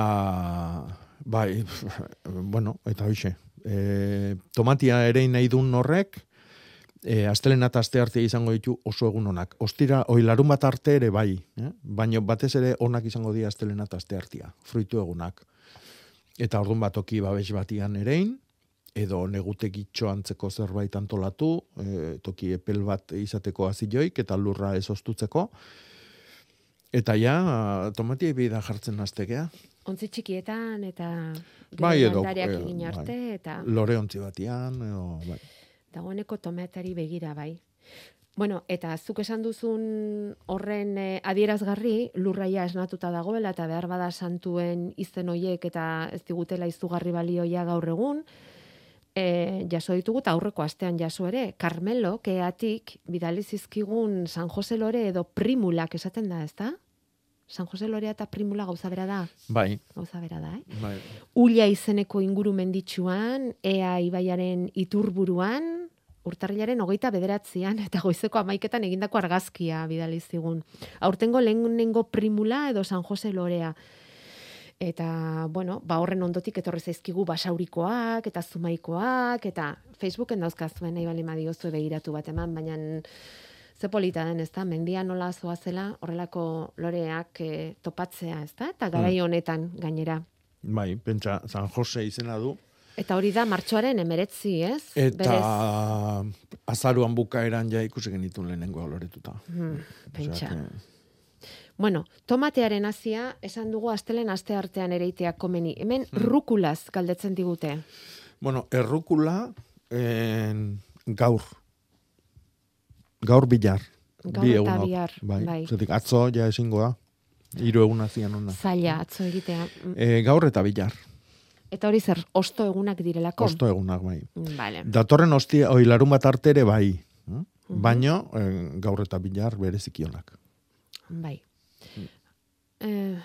[SPEAKER 3] bai, bueno, eta hoxe. E, tomatia ere nahi duen horrek, e, astelena eta aste arte izango ditu oso egun onak. Ostira, oi larun bat arte ere bai, eh? baina batez ere onak izango dira astelena eta aste artea, fruitu egunak. Eta orduan bat oki babes batian erein, edo negutekitxo antzeko zerbait antolatu, e, toki epel bat izateko azioik eta lurra ez ostutzeko. Eta ja, tomatia da jartzen aztegea.
[SPEAKER 2] Ontzi txikietan eta
[SPEAKER 3] bai, edo,
[SPEAKER 2] e, arte. Bai. Eta...
[SPEAKER 3] Lore ontzi batian. Edo, bai.
[SPEAKER 2] Dagoeneko tomatari begira bai. Bueno, eta zuk esan duzun horren eh, adierazgarri, lurraia esnatuta dagoela eta behar bada santuen izen hoiek eta ez digutela izugarri balioia gaur egun, e, jaso ditugu eta aurreko astean jaso ere, Carmelo, keatik, bidali zizkigun San Jose Lore edo primulak esaten da, ezta? San Jose Lorea eta primula gauza bera da.
[SPEAKER 3] Bai.
[SPEAKER 2] Gauza bera da, eh?
[SPEAKER 3] Bai.
[SPEAKER 2] Ulia izeneko inguru menditsuan, ea ibaiaren iturburuan, urtarrilaren hogeita bederatzean, eta goizeko amaiketan egindako argazkia bidali zigun. Aurtengo lehenengo primula edo San Jose Lorea. Eta, bueno, ba horren ondotik etorri zaizkigu basaurikoak eta zumaikoak eta Facebooken dauzkazuen nahi bali madiozu begiratu bat eman, baina ze polita den, ezta? Mendia nola zoa zela horrelako loreak e, topatzea, ezta? Eta garai mm. honetan gainera.
[SPEAKER 3] Bai, pentsa San Jose izena du.
[SPEAKER 2] Eta hori da martxoaren emeretzi, ez?
[SPEAKER 3] Eta Berez... azaruan bukaeran ja ikusi genitun lehenengo loretuta.
[SPEAKER 2] Hmm, pentsa. Bueno, tomatearen hasia esan dugu astelen aste artean ereiteak komeni. Hemen hmm. rukulaz galdetzen digute.
[SPEAKER 3] Bueno, errukula en, gaur. Gaur bilar.
[SPEAKER 2] Gaur Bi eta bilar.
[SPEAKER 3] Bai. bai. Zetik, atzo ja esingo da. Iru egun azian ona.
[SPEAKER 2] Zaila, atzo egitea.
[SPEAKER 3] E, gaur eta bilar.
[SPEAKER 2] Eta hori zer, osto egunak direlako?
[SPEAKER 3] Osto egunak, bai.
[SPEAKER 2] Vale.
[SPEAKER 3] Datorren ostia, oi larun bat artere, bai. Uh Baino, gaur eta bilar berezikionak.
[SPEAKER 2] Bai eh,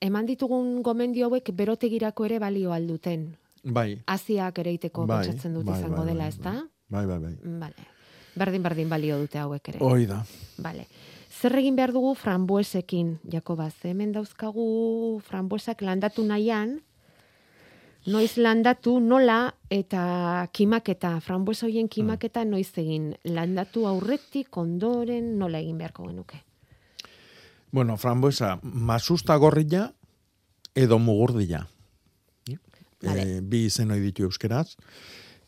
[SPEAKER 2] eman ditugun gomendio hauek berotegirako ere balio alduten.
[SPEAKER 3] Bai.
[SPEAKER 2] Aziak ere iteko bai, dut bai, izango bai, dela, bai, ezta?
[SPEAKER 3] Bai, bai, bai.
[SPEAKER 2] Vale. Berdin berdin balio dute hauek ere.
[SPEAKER 3] Hoi da.
[SPEAKER 2] Vale. Zer egin behar dugu frambuesekin, Jakoba? Hemen dauzkagu frambuesak landatu nahian, noiz landatu, nola, eta kimaketa, frambuesa hoien kimaketa noiz egin. Landatu aurretik, ondoren, nola egin beharko genuke.
[SPEAKER 3] Bueno, frambuesa, masusta gorrilla edo mugurdilla.
[SPEAKER 2] Vale.
[SPEAKER 3] E, bi izen hori ditu euskeraz.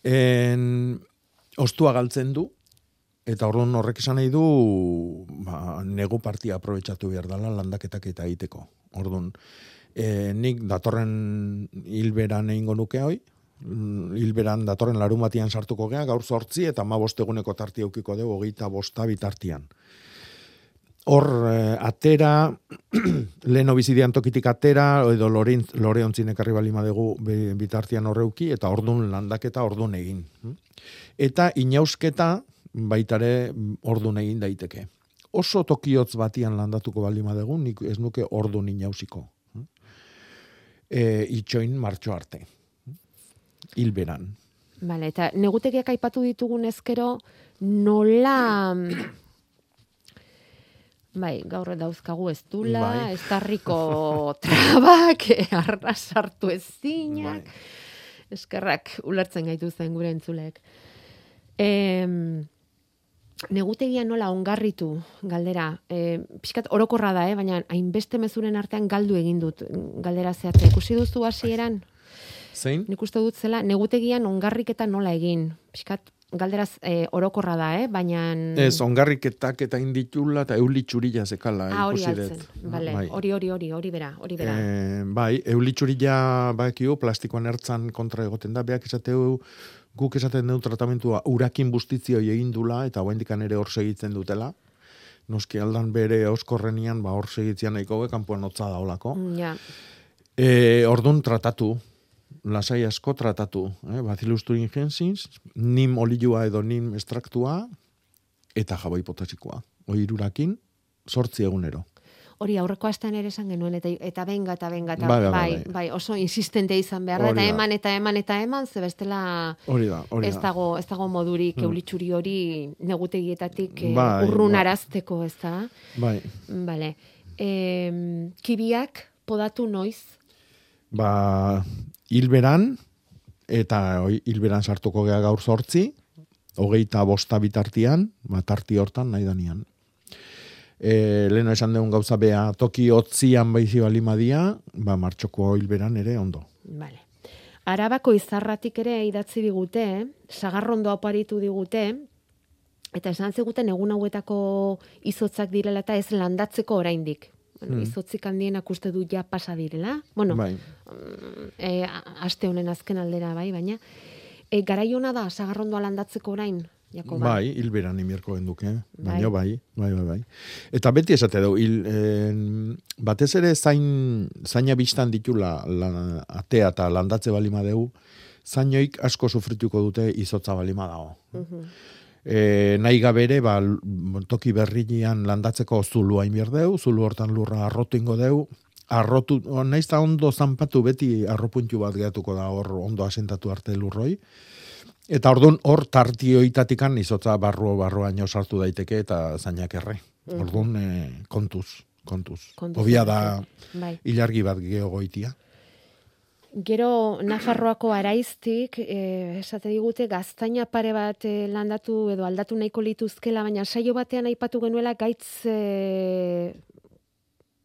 [SPEAKER 3] En, ostua galtzen du, eta orduan horrek esan nahi du ba, negu partia aprobetsatu behar dela landaketak eta egiteko. Orduan, e, nik datorren hilberan egingo nuke hoi, mm, hilberan datorren larun batian sartuko gea, gaur zortzi eta ma bosteguneko tarti eukiko dugu, hogeita bosta bitartian. Hor, eh, atera, leheno bizidian tokitik atera, edo lorin, lore ontzinek arri bali madegu be- bitartian horreuki, eta ordun landaketa ordun egin. Eta inausketa baitare ordun egin daiteke. Oso tokiotz batian landatuko bali madegu, nik ez nuke ordun inausiko. E, itxoin martxo arte. Hilberan.
[SPEAKER 2] Vale, eta negutegiak aipatu ditugun ezkero, nola... Bai, gaur dauzkagu ez dula,
[SPEAKER 3] Bai.
[SPEAKER 2] ez tarriko trabak, arras hartu ezinak. Eskerrak ulertzen gaitu zen gure entzulek. Em, negutegia nola ongarritu galdera. E, pixkat orokorra da, eh? baina hainbeste mezuren artean galdu egin dut galdera zehatza. Ikusi duzu hasieran?
[SPEAKER 3] Zein?
[SPEAKER 2] Nik uste dut zela, negutegian ongarriketa nola egin. Pixkat galderaz e, orokorra da, eh? baina...
[SPEAKER 3] Ez, ongarriketak eta inditula eta eulitxurila zekala.
[SPEAKER 2] Ah, hori altzen. Vale,
[SPEAKER 3] Bai.
[SPEAKER 2] hori, hori, hori, hori bera, hori bera.
[SPEAKER 3] Eh, bai, eulitxurila bakio plastikoan ertzan kontra egoten da, beak esateu guk esaten dugu tratamentua urakin bustizio egin dula eta oraindikan ere hor segitzen dutela. Noski aldan bere oskorrenian ba hor segitzean nahiko be kanpoan hotza da holako.
[SPEAKER 2] Mm, Ja,
[SPEAKER 3] E, ordun tratatu, lasai asko tratatu, eh? Bacillus thuringiensis, nim olioa edo nim estraktua eta jaboi potasikoa. Hoi irurakin, sortzi egunero.
[SPEAKER 2] hori aurreko astean ere esan genuen, eta, eta benga, eta benga, eta
[SPEAKER 3] Bai,
[SPEAKER 2] bai,
[SPEAKER 3] bai,
[SPEAKER 2] bai,
[SPEAKER 3] bai.
[SPEAKER 2] oso insistente izan behar da, eta eman, eta eman, eta eman, ze bestela
[SPEAKER 3] Hori da, hori
[SPEAKER 2] ez
[SPEAKER 3] da.
[SPEAKER 2] dago, ez dago modurik
[SPEAKER 3] Mm.
[SPEAKER 2] eulitxuri hori negutegietatik eh,
[SPEAKER 3] Bai,
[SPEAKER 2] urrun
[SPEAKER 3] bai.
[SPEAKER 2] arazteko, ez da?
[SPEAKER 3] Bai,
[SPEAKER 2] Vale. Em, kibiak podatu noiz,
[SPEAKER 3] ba, hilberan, eta hilberan sartuko gea gaur sortzi, hogeita bosta bitartian, ba, tarti hortan nahi danian. E, leheno esan deun gauza bea toki hotzian baizi balimadia, ba, martxoko hilberan ere ondo.
[SPEAKER 2] Vale. Arabako izarratik ere idatzi digute, sagarrondo oparitu digute, eta esan ziguten egun hauetako izotzak direla eta ez landatzeko oraindik. Bueno,
[SPEAKER 3] Hmm.
[SPEAKER 2] Izotzik handienak uste du ja pasa direla. Bueno,
[SPEAKER 3] Bai.
[SPEAKER 2] e, aste honen azken aldera bai, baina e, garaiona da sagarrondoa landatzeko orain, Jakoba.
[SPEAKER 3] Bai, hilberan imirko genduke, baina
[SPEAKER 2] Bai.
[SPEAKER 3] bai, bai, bai, bai. Eta beti esate du, hil, en, batez ere zain, zaina biztan ditula la, atea eta landatze balima deu, zainoik asko sufrituko dute izotza balima dago.
[SPEAKER 2] Mhm.
[SPEAKER 3] E, nahi gabere, ba, toki berrian landatzeko zulua inbierdeu, zulu hortan lurra arrotu ingo deu, arrotu, naiz da ondo zanpatu beti arropuntu bat gehatuko da hor ondo asentatu arte lurroi. Eta ordun hor tartioitatikan izotza barru barruaino sartu daiteke eta zainak erre.
[SPEAKER 2] Mhm.
[SPEAKER 3] Ordun e, kontuz, kontuz.
[SPEAKER 2] Kontuz
[SPEAKER 3] Obia da.
[SPEAKER 2] Bai.
[SPEAKER 3] ilargi bat geogoitia.
[SPEAKER 2] Gero Nafarroako araiztik, eh, esate digute gaztaina pare bat eh, landatu edo aldatu nahiko lituzkela, baina saio batean aipatu genuela gaitz eh,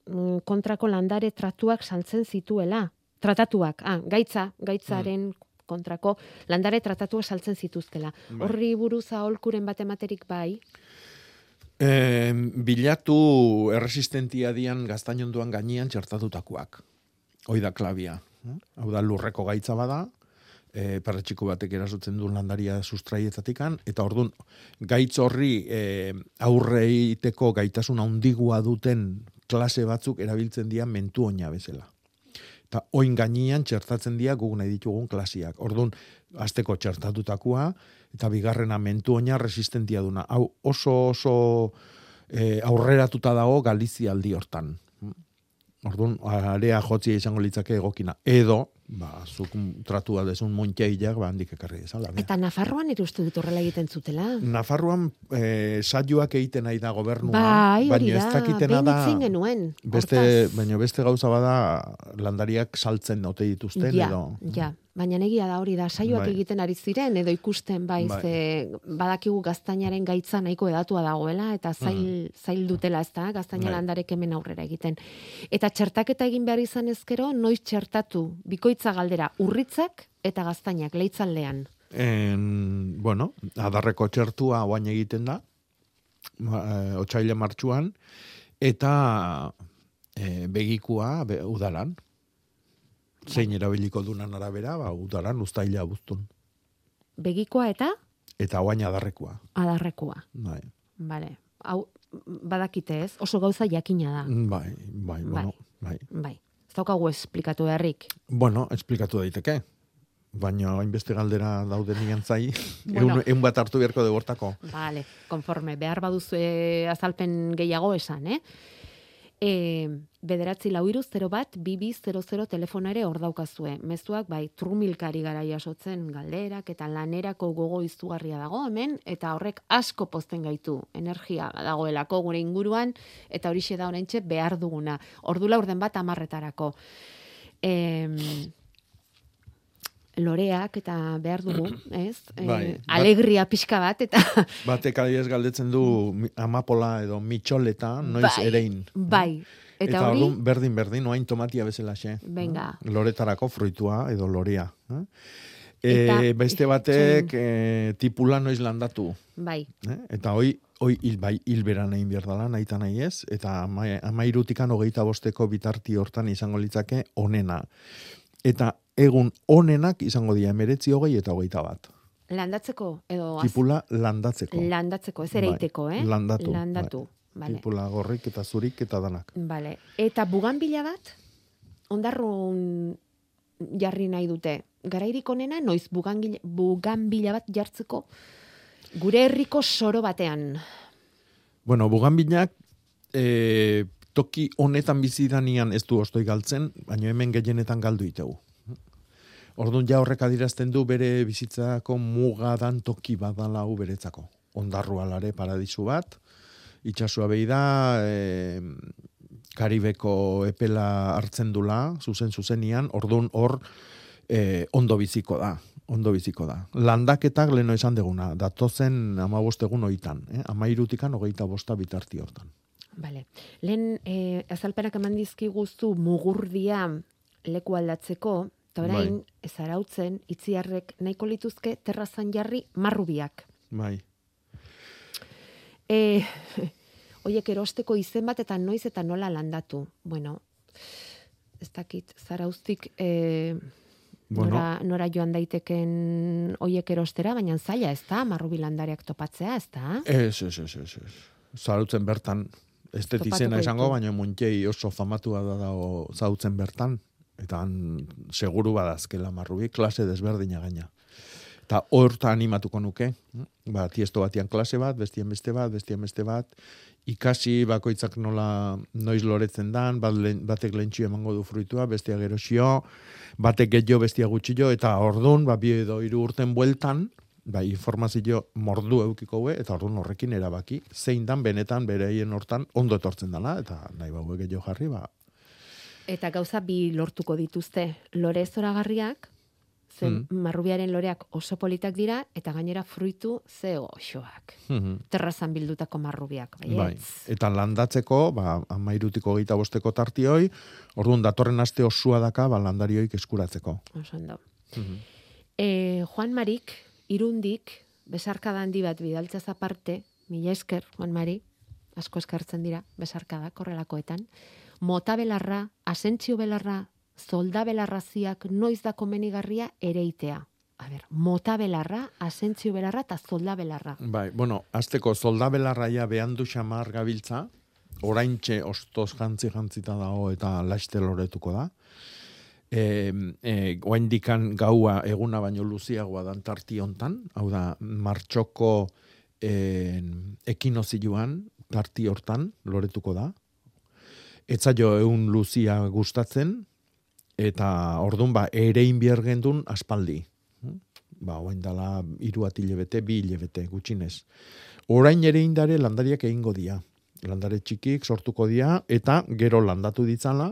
[SPEAKER 2] mm, kontrako landare tratuak saltzen zituela. Tratatuak, ah, gaitza, gaitzaren kontrako landare tratatuak saltzen zituzkela.
[SPEAKER 3] Bai.
[SPEAKER 2] Horri buruz aholkuren bat ematerik bai.
[SPEAKER 3] E, bilatu erresistentia dian gaztainonduan gainean txertatutakoak. Hoi da klabia. Hau da lurreko gaitza bada, e, perretxiko batek erasotzen duen landaria sustraietatikan, eta ordun gaitz horri e, aurre egiteko gaitasun handigua duten klase batzuk erabiltzen dira mentu oina bezala. Eta oin gainean txertatzen dira guk nahi ditugun klasiak. Ordun azteko txertatutakoa, eta bigarrena mentu oina resistentia duna. Hau oso oso e, aurreratuta dago Galizia aldi hortan. Orduan, area jotzia izango litzake egokina. Edo, ba, zuk tratua desun montxeilak, ba, handik ekarri dezala.
[SPEAKER 2] Eta Nafarroan ere uste dut horrela egiten zutela.
[SPEAKER 3] Nafarroan eh, saioak egiten nahi da gobernua,
[SPEAKER 2] Bai,
[SPEAKER 3] baina ez dakitena da,
[SPEAKER 2] genuen.
[SPEAKER 3] beste, baina beste gauza bada landariak saltzen ote dituzten,
[SPEAKER 2] ja,
[SPEAKER 3] edo...
[SPEAKER 2] ja, baina negia da hori da, saioak
[SPEAKER 3] Bai.
[SPEAKER 2] egiten ari ziren, edo ikusten, bai,
[SPEAKER 3] Bai.
[SPEAKER 2] ze badakigu gaztainaren gaitza nahiko edatua dagoela, eta zail, zail dutela ez da, gaztaina
[SPEAKER 3] Bai.
[SPEAKER 2] landarek hemen aurrera egiten. Eta txertaketa egin behar izan ezkero, noiz txertatu, bikoitza galdera, urritzak eta gaztainak, leitzaldean.
[SPEAKER 3] En, bueno, adarreko txertua oain egiten da, ma- eh, otsaile martxuan, eta eh, begikua be, udaran. Zein erabiliko dunan arabera, ba, udaran ustaila buztun.
[SPEAKER 2] Begikoa eta
[SPEAKER 3] Eta oain adarrekoa.
[SPEAKER 2] adarrekoa.
[SPEAKER 3] Bai,
[SPEAKER 2] Vale. Hau, badakite ez, oso gauza jakina da.
[SPEAKER 3] bai, bai, bueno, bai.
[SPEAKER 2] Bai. Daukagu esplikatu beharrik.
[SPEAKER 3] Bueno, esplikatu daiteke. Baina hainbeste galdera dauden nian zai,
[SPEAKER 2] Bueno.
[SPEAKER 3] eun, eun bat hartu beharko de bortako.
[SPEAKER 2] Vale, konforme, behar baduzu e, azalpen gehiago esan, eh? E, bederatzi lau iru, 0 bat, bibi 00 telefona ere hor daukazue. Mezuak, bai, trumilkari gara jasotzen galderak eta lanerako gogo izugarria dago hemen, eta horrek asko pozten gaitu energia dagoelako gure inguruan, eta horixe da oraintxe behar duguna. Ordula urden bat amarretarako. Em, loreak eta behar dugu, ez? E,
[SPEAKER 3] Bai, bat-
[SPEAKER 2] alegria pixka bat, eta
[SPEAKER 3] Batek adibidez galdetzen du amapola edo mitxoleta, noiz
[SPEAKER 2] Bai,
[SPEAKER 3] erein.
[SPEAKER 2] bai. Eta
[SPEAKER 3] Eta,
[SPEAKER 2] hori-
[SPEAKER 3] orduan berdin berdin, oain tomatia bezalaxe.
[SPEAKER 2] Venga.
[SPEAKER 3] Loretarako fruitua edo loria. Eh?
[SPEAKER 2] Eta-
[SPEAKER 3] E, beste batek e, tipula noiz landatu.
[SPEAKER 2] bai,
[SPEAKER 3] Eh? Eta hoi, hoi hil, bai, hilberan egin behar dela, nahi eta nahi ez, eta ama, amairutikan hogeita bosteko bitarti hortan izango litzake onena. Eta egun onenak izango dira emeretzi hogei eta hogeita bat.
[SPEAKER 2] landatzeko edo az-
[SPEAKER 3] Tipula landatzeko.
[SPEAKER 2] landatzeko, ez ere
[SPEAKER 3] Bai,
[SPEAKER 2] iteko, eh?
[SPEAKER 3] landatu,
[SPEAKER 2] Landatu, vale.
[SPEAKER 3] Tipula gorrik eta zurik eta danak.
[SPEAKER 2] Vale. Eta buganbila bat, ondarrun jarri nahi dute. Garairik onena, noiz buganbila bat jartzeko gure herriko soro batean.
[SPEAKER 3] Bueno, buganbilak e, toki honetan bizidanian ez du ostoi galtzen, baina hemen gehienetan galdu itegu. Orduan ja horrek adirazten du bere bizitzako mugadan toki badala hau beretzako. Ondarru alare paradisu bat, itxasua behi da, e, Karibeko epela hartzen dula, zuzen zuzenian, orduan hor e, ondo biziko da, ondo biziko da. Landaketak leno esan deguna, datozen ama egun oitan, eh? ama irutikan hogeita bosta bitarti hortan.
[SPEAKER 2] Vale. Lehen eh, azalpenak eman dizkiguzu mugurdia leku aldatzeko, eta orain, ez arautzen, itziarrek nahiko lituzke terrazan jarri marrubiak.
[SPEAKER 3] Bai.
[SPEAKER 2] E, oiek erosteko izen bat eta noiz eta nola landatu. Bueno, ez dakit, zarauztik e,
[SPEAKER 3] Bueno.
[SPEAKER 2] nora, nora joan daiteken oiek erostera, baina zaila ez da, marrubi landariak topatzea, ez da?
[SPEAKER 3] Ez, ez, ez, ez, ez. Zarautzen bertan, ez dut
[SPEAKER 2] Topatuko
[SPEAKER 3] izena esango, baina muntxei oso famatua da dago zautzen bertan, eta han seguru badazkela marrubi, klase desberdina gaina. Eta horta animatuko nuke, ba, tiesto batian klase bat, bestien beste bat, bestien beste bat, ikasi bakoitzak nola noiz loretzen dan, bat batek lehentxio emango du fruitua, bestia gerosio, batek gehiago bestia gutxio, eta ordun ba, bi edo hiru urten bueltan, ba, informazio mordu eukiko hue, eta orduan horrekin erabaki, zein dan benetan bereien hortan ondo etortzen dana, eta nahi bau gehiago jarri, ba,
[SPEAKER 2] Eta gauza bi lortuko dituzte, lore zoragarriak, zen
[SPEAKER 3] Mm.
[SPEAKER 2] marrubiaren loreak oso politak dira, eta gainera fruitu ze osoak.
[SPEAKER 3] Mhm.
[SPEAKER 2] Terrazan bildutako marrubiak, bai,
[SPEAKER 3] Bai. Eta landatzeko, ba, amairutiko geita bosteko tartioi, orduan datorren aste osua daka, ba, landarioik eskuratzeko.
[SPEAKER 2] Oso ondo.
[SPEAKER 3] Mhm.
[SPEAKER 2] E, Juan Marik, irundik, besarkada handi bat bidaltzaz aparte, mila esker, Juan Mari, asko eskartzen dira, besarkada, korrelakoetan, mota belarra, asentzio belarra, zolda belarraziak noiz da komenigarria ereitea. A ber, mota belarra, asentzio belarra eta zolda belarra.
[SPEAKER 3] Bai, bueno, azteko soldabelarraia behandu xamar gabiltza, oraintxe ostoz jantzi jantzita dago eta laiste loretuko da. E, e, oaindikan gaua eguna baino luziagoa dan tarti hontan, hau da, martxoko e, ekinozioan tarti hortan loretuko da. Etzaio egun luzia gustatzen, eta ordun ba erein behar gendun aspaldi. Ba, oain dala iru atilebete, bi hilebete, gutxinez. Orain ere indare landariak egingo dia. Landare txikik sortuko dia, eta gero landatu ditzala,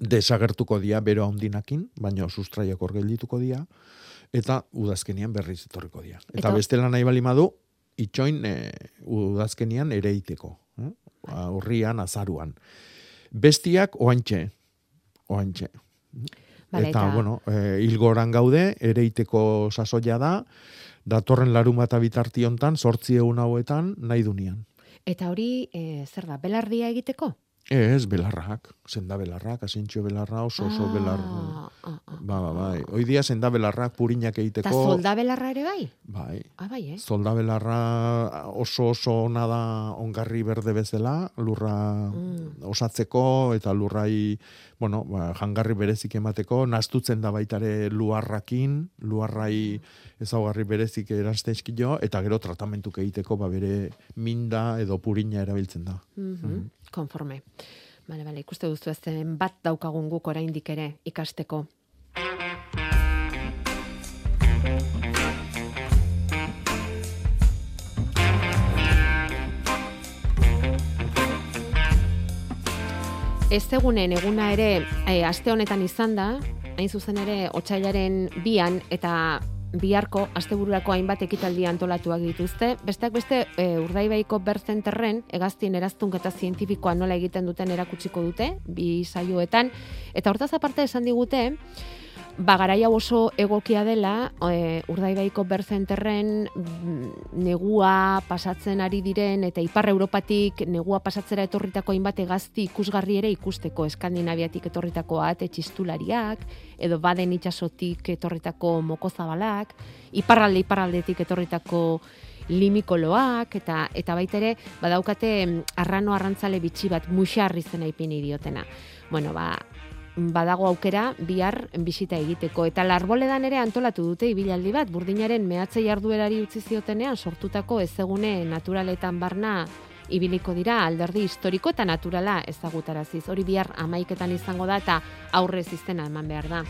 [SPEAKER 3] desagertuko dia bero handinakin, baina sustraiak hor geldituko dia, eta udazkenian berriz etorriko dia. Eta,
[SPEAKER 2] Eta-
[SPEAKER 3] bestela nahi balimadu, itxoin e, udazkenian ere iteko. Urrian, azaruan. Bestiak oantxe, oantxe.
[SPEAKER 2] Bale,
[SPEAKER 3] eta,
[SPEAKER 2] eta-
[SPEAKER 3] bueno, e, hilgoran gaude, ereiteko sasoia da, datorren larun bat bitarti hontan, sortzi egun hauetan, nahi dunian.
[SPEAKER 2] Eta hori, e, zer da, belardia egiteko?
[SPEAKER 3] Ez, belarrak, senda belarrak, asintxo belarra, oso oso
[SPEAKER 2] Ah,
[SPEAKER 3] belar... Ba, ba, bai. Hoi dia senda belarrak purinak egiteko...
[SPEAKER 2] Eta solda belarra ere bai?
[SPEAKER 3] Bai.
[SPEAKER 2] Ah, bai, eh?
[SPEAKER 3] Zolda belarra oso oso ona da ongarri berde bezala, lurra
[SPEAKER 2] Mm.
[SPEAKER 3] osatzeko eta lurrai, bueno, ba, jangarri berezik emateko, nastutzen da baitare luarrakin, luarrai ezaugarri berezik erastezkio, eta gero tratamentuk egiteko ba, bere minda edo purina erabiltzen da.
[SPEAKER 2] Mhm, Konforme. Bale, bale, ikuste duzu ezen bat daukagun guk oraindik ere ikasteko. Ez egunen eguna ere e, aste honetan izan da, hain zuzen ere otsailaren bian eta biharko astebururako hainbat ekitaldi antolatuak dituzte. Besteak beste e, Urdaibaiko berzenterren hegaztien eraztunketa zientifikoa nola egiten duten erakutsiko dute bi saioetan eta hortaz aparte esan digute ba garaia oso egokia dela e, Urdaibaiko berzenterren mm, negua pasatzen ari diren eta ipar Europatik negua pasatzera etorritako hainbat hegazti ikusgarri ere ikusteko Eskandinaviatik etorritako ate txistulariak edo baden itsasotik etorritako mokozabalak, iparralde iparraldetik etorritako limikoloak eta eta baita ere badaukate mm, arrano arrantzale bitxi bat muxar izena ipini diotena. Bueno, ba, badago aukera bihar bisita egiteko eta larboledan ere antolatu dute ibilaldi bat burdinaren mehatze jarduerari utzi ziotenean sortutako ezegune naturaletan barna ibiliko dira alderdi historiko eta naturala ezagutaraziz. Hori bihar amaiketan izango da eta aurrez izena eman behar da.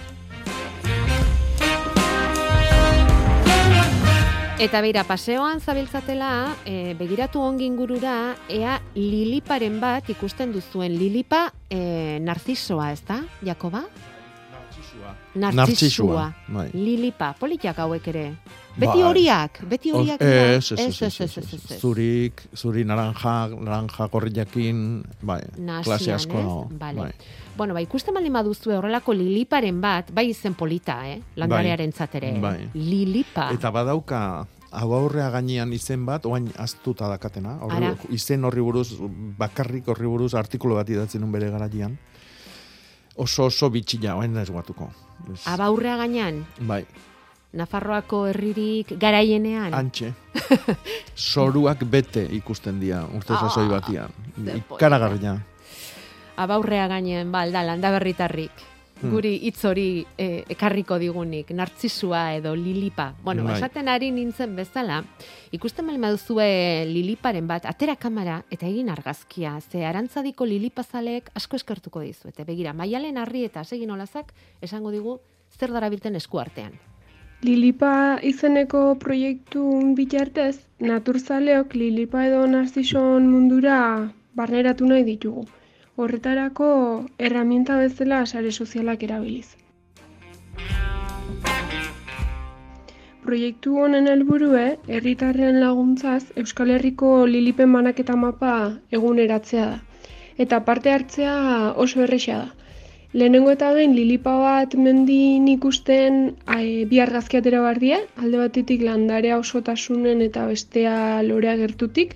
[SPEAKER 2] Eta beira, paseoan zabiltzatela, e, begiratu ongi ingurura, ea liliparen bat ikusten duzuen. Lilipa e, narzisoa, ez da, Jakoba? Nartzisua.
[SPEAKER 3] Nartzisua, bai.
[SPEAKER 2] Lilipa, politak hauek ere. Beti
[SPEAKER 3] Bai.
[SPEAKER 2] horiak, beti horiak.
[SPEAKER 3] Os-
[SPEAKER 2] dira.
[SPEAKER 3] Ez, ez, ez, ez, ez, ez, ez. Zurik, zuri naranja, naranja gorriakin, bai,
[SPEAKER 2] Nasian,
[SPEAKER 3] klase asko.
[SPEAKER 2] Bale.
[SPEAKER 3] Bai.
[SPEAKER 2] Bueno, ba, ikusten baldin baduzue horrelako liliparen bat, bai izen polita, eh? Landarearen ere.
[SPEAKER 3] Bai.
[SPEAKER 2] Lilipa.
[SPEAKER 3] Eta badauka, hau aurrea gainean izen bat, oain aztuta dakatena. Horri, izen horri buruz, bakarrik horri buruz artikulu bat idatzen nun bere garaian. Oso oso bitxila, oain da esguatuko. Ez-
[SPEAKER 2] Abaurrea gainean,
[SPEAKER 3] Bai,
[SPEAKER 2] Nafarroako herririk garaienean.
[SPEAKER 3] antxe. Soruak bete ikusten dira, urte
[SPEAKER 2] Ah,
[SPEAKER 3] sasoi batian.
[SPEAKER 2] ze
[SPEAKER 3] Ikaragarria.
[SPEAKER 2] Abaurrea gainean, ba, alda, landa berritarrik.
[SPEAKER 3] Hmm.
[SPEAKER 2] Guri hitz hori eh, ekarriko digunik, nartzisua edo lilipa. Bueno,
[SPEAKER 3] Bai.
[SPEAKER 2] esaten ari nintzen bezala, ikusten bali baduzue liliparen bat, atera kamera eta egin argazkia, ze arantzadiko lilipazaleek asko eskertuko dizuete. Begira, maialen harri eta segin olazak esango digu zer darabilten eskuartean.
[SPEAKER 18] Lilipa izeneko proiektu bitartez, naturzaleok Lilipa edo Narzison mundura barneratu nahi ditugu. Horretarako erramienta bezala sare sozialak erabiliz. Proiektu honen helburue, herritarren laguntzaz Euskal Herriko Lilipen banaketa mapa eguneratzea da. Eta parte hartzea oso erresa da. Lehenengo eta behin lilipa bat mendin ikusten e, bi argazki atera behar die, alde batetik landarea osotasunen eta bestea lorea gertutik,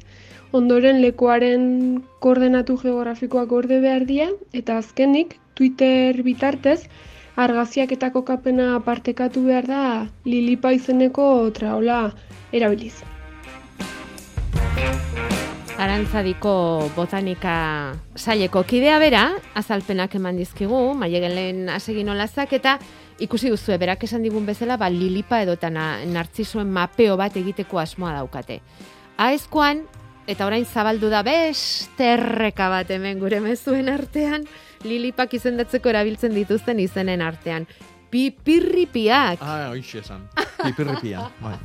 [SPEAKER 18] ondoren lekuaren koordenatu geografikoak gorde behar die, eta azkenik Twitter bitartez argazkiak eta kokapena partekatu behar da lilipa izeneko traola erabiliz.
[SPEAKER 2] Arantzadiko botanika saileko kidea bera, azalpenak eman dizkigu, maiegelen asegin olazak, eta ikusi duzu, berak esan digun bezala, ba, lilipa edo eta na- nartzisuen mapeo bat egiteko asmoa daukate. Aezkoan, Eta orain zabaldu da beste erreka bat hemen gure mezuen artean, lilipak izendatzeko erabiltzen dituzten izenen artean. Pipirripiak.
[SPEAKER 3] Ah, hoixe esan. Pipirripia. bai.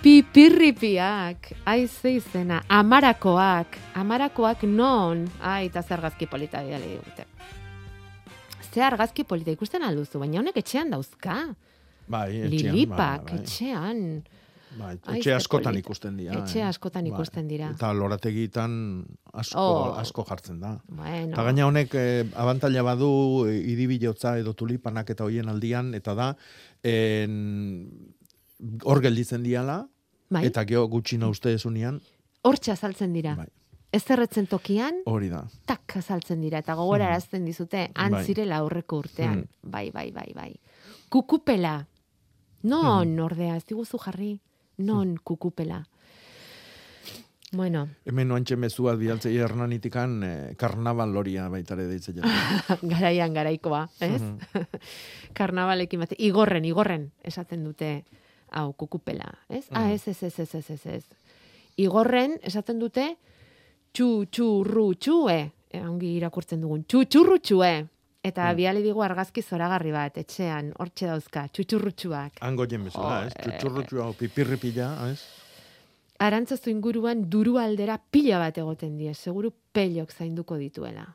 [SPEAKER 2] Pipirripiak. Ai, ze izena. Amarakoak. Amarakoak non. Ai, eta zer argazki polita bidali digute. Ze argazki polita ikusten alduzu, baina honek etxean dauzka.
[SPEAKER 3] Bai, etxean.
[SPEAKER 2] Lilipak,
[SPEAKER 3] bai, bai.
[SPEAKER 2] etxean. Ai,
[SPEAKER 3] etxe askotan ikusten dira.
[SPEAKER 2] Etxe
[SPEAKER 3] eh.
[SPEAKER 2] askotan
[SPEAKER 3] Bai.
[SPEAKER 2] ikusten dira.
[SPEAKER 3] Eta lorategitan asko,
[SPEAKER 2] Oh.
[SPEAKER 3] asko jartzen da.
[SPEAKER 2] Bueno.
[SPEAKER 3] Eta gaina honek eh, abantaila badu eh, iribilotza edo tulipanak eta hoien aldian, eta da, en, hor gelditzen diala,
[SPEAKER 2] Bai.
[SPEAKER 3] eta geho gutxina uste esunean,
[SPEAKER 2] Hortxe azaltzen dira.
[SPEAKER 3] Bai.
[SPEAKER 2] Ez zerretzen tokian,
[SPEAKER 3] hori da.
[SPEAKER 2] tak azaltzen dira, eta gogorarazten dizute, han
[SPEAKER 3] Bai.
[SPEAKER 2] aurreko urtean.
[SPEAKER 3] Mm.
[SPEAKER 2] Bai, bai, bai, bai. Kukupela. Non, ordea, ez diguzu jarri? Non, kukupela. Bueno,
[SPEAKER 3] Hemen noantxe mezua bidaltzei hernanitikan eh, karnaval loria baitare deitzen jara.
[SPEAKER 2] garaian garaikoa, ez? Karnabalekin bat. Igorren, igorren, esaten dute, hau, kukupela, ez? Ah,
[SPEAKER 3] Mhm.
[SPEAKER 2] ez, ez, ez, ez, ez, ez, ez. Igorren, esaten dute, txu, txurru, txue, e, ongi irakurtzen dugun, txu, txurru, txue. Eta
[SPEAKER 3] Mm.
[SPEAKER 2] biali digu argazki zoragarri bat, etxean, hortxe dauzka, txutxurrutxuak.
[SPEAKER 3] Hango jen bezala,
[SPEAKER 2] Oh,
[SPEAKER 3] ez? Txutxurrutxu hau pipirripila, ez?
[SPEAKER 2] Arantzazu inguruan duru aldera pila bat egoten die, seguru pelok zainduko dituela.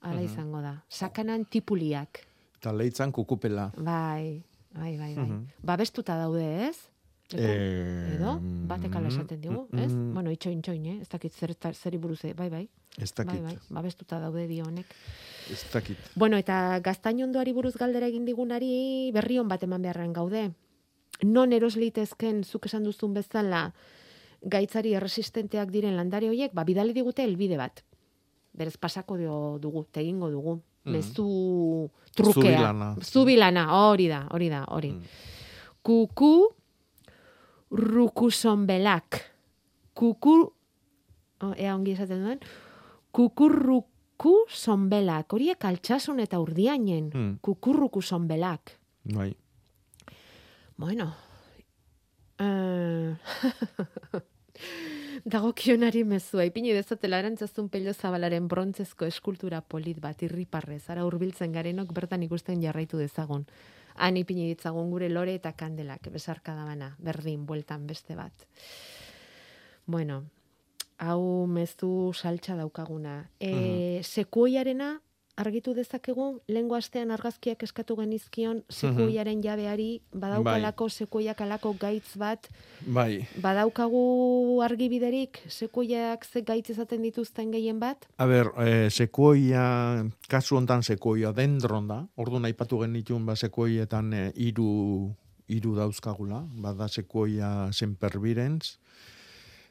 [SPEAKER 2] Hala
[SPEAKER 3] Mhm.
[SPEAKER 2] izango da. Sakanan tipuliak.
[SPEAKER 3] Eta leitzan kukupela.
[SPEAKER 2] Bai, bai, bai, bai.
[SPEAKER 3] Mhm.
[SPEAKER 2] Babestuta daude, ez?
[SPEAKER 3] Eh,
[SPEAKER 2] Edo, batek ala esaten digu, ez?
[SPEAKER 3] mm,
[SPEAKER 2] Bueno, itxoin, itxoin, eh? Ez dakit zer, zeri buruz, eh? bai, bai.
[SPEAKER 3] Ez dakit.
[SPEAKER 2] Bai, bai, babestuta daude dio honek.
[SPEAKER 3] Ez dakit.
[SPEAKER 2] Bueno, eta gaztainondoari buruz galdera egin digunari berri on bat eman beharren gaude. Non eros litezken zuk esan duzun bezala gaitzari erresistenteak diren landare horiek, ba, bidali digute helbide bat. Berez pasako dio dugu, te egingo dugu.
[SPEAKER 3] Mhm.
[SPEAKER 2] Mezu trukea.
[SPEAKER 3] Zubilana.
[SPEAKER 2] Zubilana, hori da, hori da, hori.
[SPEAKER 3] Mm.
[SPEAKER 2] Kuku rukusonbelak. Kuku, oh, ea ongi esaten duen, kukurruku sonbelak. Horiek altxasun eta urdiainen.
[SPEAKER 3] Mm.
[SPEAKER 2] Kukurruku sonbelak.
[SPEAKER 3] Bai.
[SPEAKER 2] Bueno. Uh... Dagokionari mezua, ipini dezatela arantzazun pello zabalaren brontzezko eskultura polit bat irriparrez, ara hurbiltzen garenok bertan ikusten jarraitu dezagun. Han ipini ditzagun gure lore eta kandelak, besarka da bana, berdin, bueltan beste bat. Bueno, hau mezu saltza daukaguna. E, Sekuoiarena argitu dezakegu, lengo astean argazkiak eskatu genizkion, sekuoiaren jabeari, badaukalako sekuoiak alako gaitz bat,
[SPEAKER 3] Bai.
[SPEAKER 2] badaukagu argibiderik, sekuoiak ze gaitz esaten dituzten gehien bat?
[SPEAKER 3] A ber, eh, sekuoia, kasu hontan sekuoia dendron da, ordu aipatu genitun ba sekuoietan eh, hiru hiru dauzkagula, bada sekuoia sempervirens,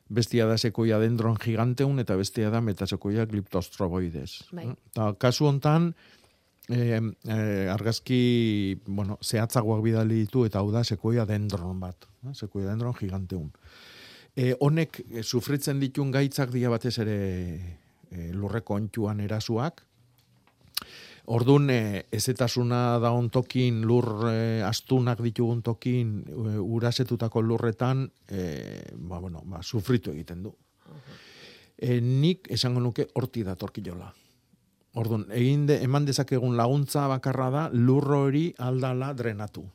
[SPEAKER 3] bestia da sekoia dendron giganteun eta bestia da metasekoia gliptostroboides.
[SPEAKER 2] Bai.
[SPEAKER 3] Eta kasu hontan eh, eh, argazki, bueno, zehatzagoak bidali ditu eta hau da sekoia dendron bat, eh, sekoia dendron giganteun. E, honek e, sufritzen ditun gaitzak dira batez ere e, lurreko ontsuan erasuak. Ordun e, ezetasuna da ontokin lur e, astunak ditugun tokin e, urasetutako lurretan e, ba, bueno, ba, sufritu egiten du. E, nik esango nuke horti datorkilola. Ordun egin de, eman dezakegun laguntza bakarra da lurro hori aldala drenatu.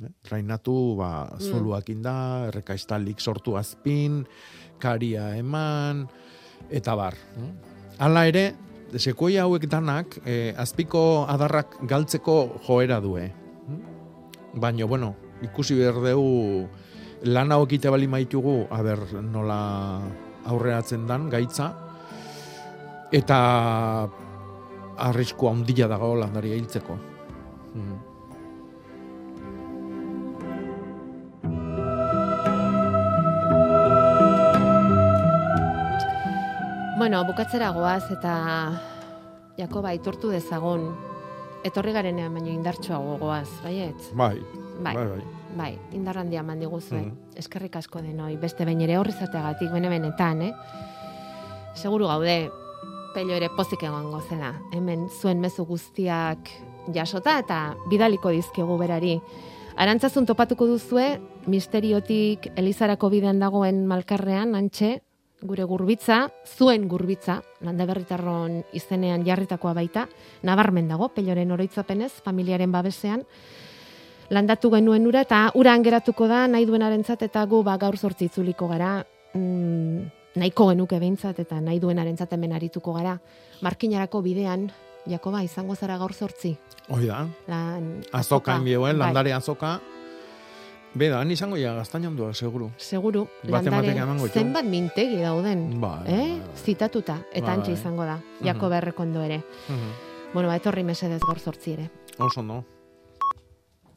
[SPEAKER 3] Eh? Drainatu ba, zoluak inda, errekaistalik sortu azpin, karia eman, eta bar. eh? Hala ere, sekoia hauek danak, eh, azpiko adarrak galtzeko joera due. Baina, bueno, ikusi behar dugu lan hau ekite bali maitugu, aber nola aurreatzen dan gaitza, eta arrisku handia dago landaria hiltzeko. Mm.
[SPEAKER 2] Bueno, bukatzera goaz eta Jakoba aitortu dezagun etorri garenean baino indartsuago goaz, baietz?
[SPEAKER 3] Bai,
[SPEAKER 2] Bai.
[SPEAKER 3] bai, bai.
[SPEAKER 2] Bai, indar handia eman diguzue.
[SPEAKER 3] Mhm.
[SPEAKER 2] Eskerrik asko denoi, beste behin ere horri zateagatik, bene benetan, eh? Seguru gaude, pello ere pozik egongo zela. Hemen zuen mezu guztiak jasota eta bidaliko dizkegu berari. Arantzazun topatuko duzue, misteriotik Elizarako bidean dagoen malkarrean, antxe, gure gurbitza, zuen gurbitza, landa berritarron izenean jarritakoa baita, nabarmen dago, peloren oroitzapenez, familiaren babesean, landatu genuen ura, eta uran geratuko da, nahi duenarentzat eta gu ba, gaur zortzi itzuliko gara, mm, nahiko genuke behintzat, eta nahi duenarentzat hemen arituko gara. Markinarako bidean, Jakoba, izango zara gaur zortzi.
[SPEAKER 3] Hoi da.
[SPEAKER 2] Lan,
[SPEAKER 3] Azoka enbioen,
[SPEAKER 2] Bai.
[SPEAKER 3] landare azoka. Beda, han izango ja gaztainan dua, seguru.
[SPEAKER 2] Seguru,
[SPEAKER 3] Bate
[SPEAKER 2] landare
[SPEAKER 3] batek emango ditu.
[SPEAKER 2] zenbat mintegi dauden,
[SPEAKER 3] Bai,
[SPEAKER 2] eh? zitatuta, eta
[SPEAKER 3] Bai,
[SPEAKER 2] antxe
[SPEAKER 3] bai.
[SPEAKER 2] izango da,
[SPEAKER 3] Mhm.
[SPEAKER 2] Jakoba errekondo ere.
[SPEAKER 3] Mhm.
[SPEAKER 2] Bueno, ba, etorri mesedez gaur zortzi ere.
[SPEAKER 3] Oso no.